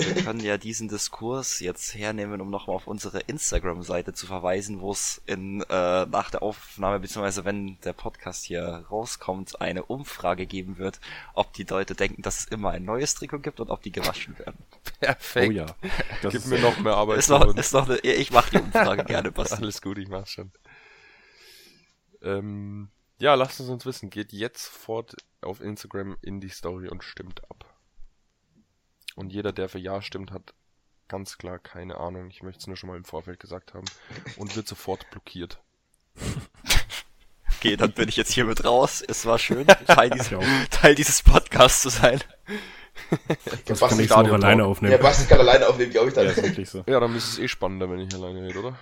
Wir können ja diesen Diskurs jetzt hernehmen, um nochmal auf unsere Instagram-Seite zu verweisen, wo es in äh, nach der Aufnahme beziehungsweise wenn der Podcast hier rauskommt, eine Umfrage geben wird, ob die Leute denken, dass es immer ein neues Trikot gibt und ob die gewaschen werden. Perfekt. Oh ja. Das Gib mir noch mehr Arbeit. Ist noch, ist noch eine, ich mache die Umfrage gerne, Basti. Alles gut, ich mach schon. Ähm, ja, lasst es uns wissen. Geht jetzt fort auf Instagram in die Story und stimmt ab. Und jeder, der für Ja stimmt, hat ganz klar keine Ahnung. Ich möchte es nur schon mal im Vorfeld gesagt haben. Und wird sofort blockiert. Okay, dann bin ich jetzt hier mit raus. Es war schön, Teil, dieses, Teil dieses Podcasts zu sein. Das kann ich auch alleine aufnehmen. Ja, Basti kann alleine aufnehmen, glaube ich. Dann. Ja, ist wirklich so. Ja, dann ist es eh spannender, wenn ich alleine rede, oder?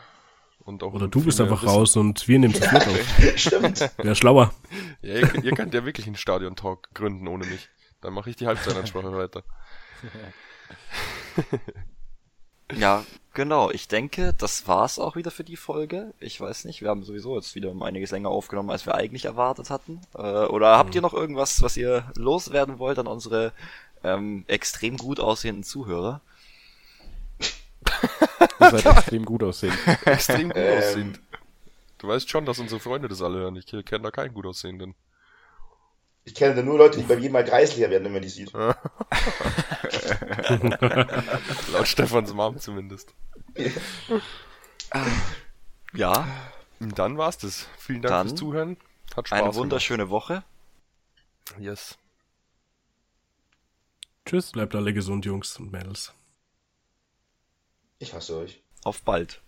Und auch oder du bist einfach wissen. raus und wir nehmen zu viert auf. Stimmt. Wäre schlauer. Ja, ihr, ihr könnt ja wirklich einen Stadion-Talk gründen ohne mich. Dann mache ich die Halbzeitansprache weiter. ja, genau. Ich denke, das war's auch wieder für die Folge. Ich weiß nicht, wir haben sowieso jetzt wieder um einiges länger aufgenommen, als wir eigentlich erwartet hatten. Äh, oder habt ihr noch irgendwas, was ihr loswerden wollt an unsere ähm, extrem gut aussehenden Zuhörer? Ihr seid extrem gut aussehend. extrem gut ähm. aussehend. Du weißt schon, dass unsere Freunde das alle hören. Ich kenne da keinen gut aussehenden. Ich kenne da nur Leute, die bei jedem Mal kreislicher werden, wenn man die sieht. Laut Stefans Mom zumindest. ja. Dann war's das. Vielen Dank Dann fürs Zuhören. Hat Spaß Eine wunderschöne gemacht. Woche. Yes. Tschüss, bleibt alle gesund, Jungs und Mädels. Ich hasse euch. Auf bald.